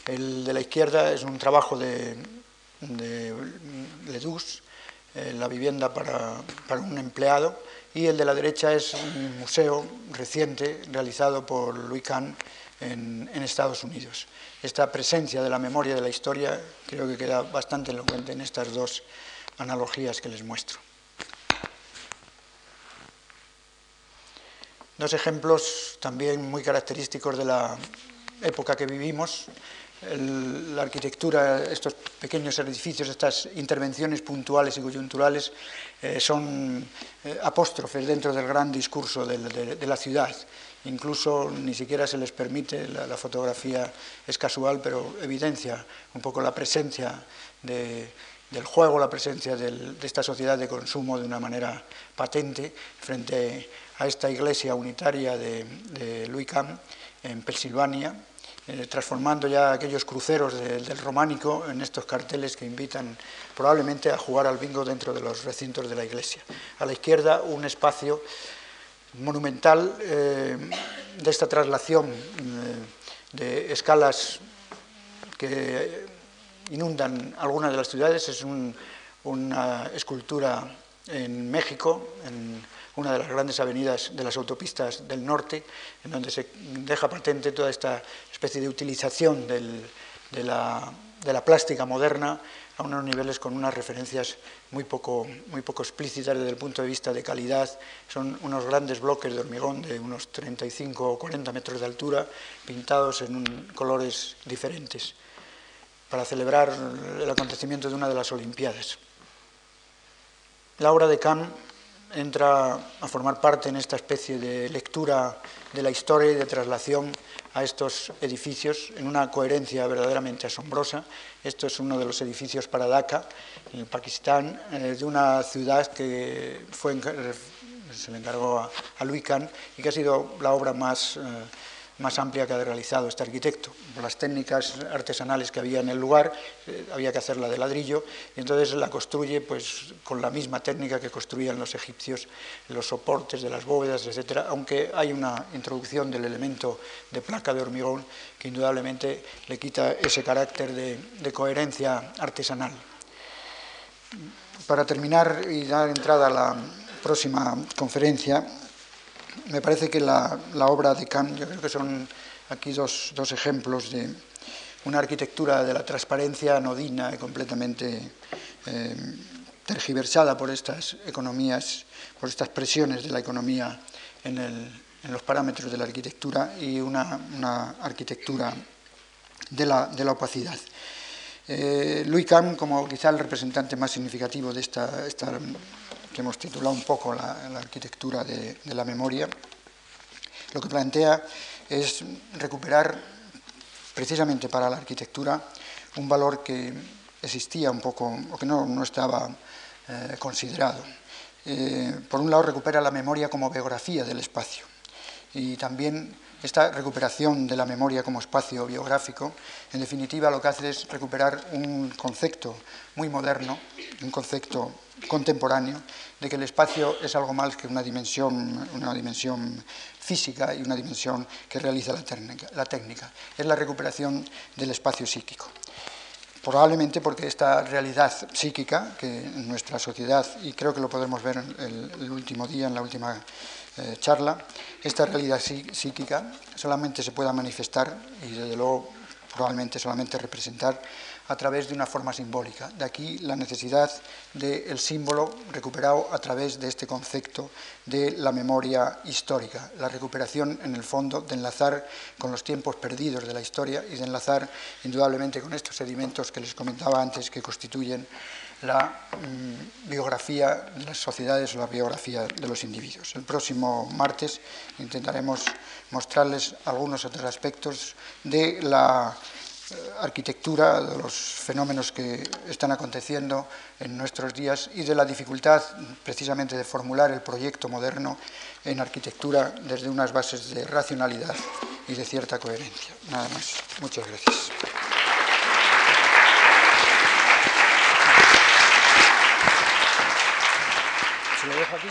El de la izquierda es un trabajo de de Ledus, eh, la vivienda para, un empleado, y el de la derecha es un museo reciente realizado por Louis Kahn en, Estados Unidos. Esta presencia de la memoria de la historia creo que queda bastante elocuente en estas dos analogías que les muestro. Dos ejemplos también muy característicos de la época que vivimos la arquitectura, estos pequeños edificios, estas intervenciones puntuales y coyunturales eh, son eh, apóstrofes dentro del gran discurso de, la ciudad. Incluso ni siquiera se les permite, la, fotografía es casual, pero evidencia un poco la presencia del juego, la presencia de esta sociedad de consumo de una manera patente frente a esta iglesia unitaria de, de Kahn en Pensilvania, eh, transformando ya aquellos cruceros del románico en estos carteles que invitan probablemente a jugar al bingo dentro de los recintos de la iglesia. A la izquierda un espacio monumental eh, de esta traslación eh, de escalas que inundan algunas de las ciudades. Es una escultura en México, en una de las grandes avenidas de las autopistas del norte, en donde se deja patente toda esta especie de utilización de, la, plástica moderna a unos niveles con unas referencias muy poco, muy poco explícitas desde el punto de vista de calidad. Son unos grandes bloques de hormigón de unos 35 o 40 metros de altura, pintados en colores diferentes, para celebrar el acontecimiento de una de las Olimpiadas. La obra de Kahn entra a formar parte en esta especie de lectura de la historia y de traslación a estos edificios en una coherencia verdaderamente asombrosa. Esto es uno de los edificios para Dhaka, en Pakistán, eh, de una ciudad que fue, se le encargó a, a Louis Kahn y que ha sido la obra más... Eh, más amplia que ha realizado este arquitecto. Las técnicas artesanales que había en el lugar, eh, había que hacerla de ladrillo, y entonces la construye pues, con la misma técnica que construían los egipcios, los soportes de las bóvedas, etc., aunque hay una introducción del elemento de placa de hormigón que indudablemente le quita ese carácter de, de coherencia artesanal. Para terminar y dar entrada a la próxima conferencia, me parece que la, obra de Kant, yo creo que son aquí dos, ejemplos de una arquitectura de la transparencia anodina y completamente eh, tergiversada por estas economías, por estas presiones de la economía en, los parámetros de la arquitectura y una, arquitectura de la, opacidad. Eh, Louis Kahn, como quizá el representante más significativo de esta, esta que hemos titulado un poco la, arquitectura de, la memoria, lo que plantea es recuperar precisamente para la arquitectura un valor que existía un poco o que no, estaba eh, considerado. Eh, por un lado recupera la memoria como biografía del espacio y también esta recuperación de la memoria como espacio biográfico, en definitiva, lo que hace es recuperar un concepto muy moderno, un concepto contemporáneo, de que el espacio es algo más que una dimensión, una dimensión física y una dimensión que realiza la técnica, la técnica. Es la recuperación del espacio psíquico. Probablemente porque esta realidad psíquica, que en nuestra sociedad, y creo que lo podemos ver el, el último día, en la última eh, charla, esta realidad psíquica solamente se pueda manifestar y desde luego probablemente solamente representar a través de una forma simbólica. De aquí la necesidad del símbolo recuperado a través de este concepto de la memoria histórica, la recuperación en el fondo de enlazar con los tiempos perdidos de la historia y de enlazar indudablemente con estos sedimentos que les comentaba antes que constituyen la mm, biografía de las sociedades o la biografía de los individuos. El próximo martes intentaremos mostrarles algunos otros aspectos de la arquitectura, de los fenómenos que están aconteciendo en nuestros días y de la dificultad precisamente de formular el proyecto moderno en arquitectura desde unas bases de racionalidad y de cierta coherencia. Nada más. Muchas gracias. ¿Se lo dejo aquí?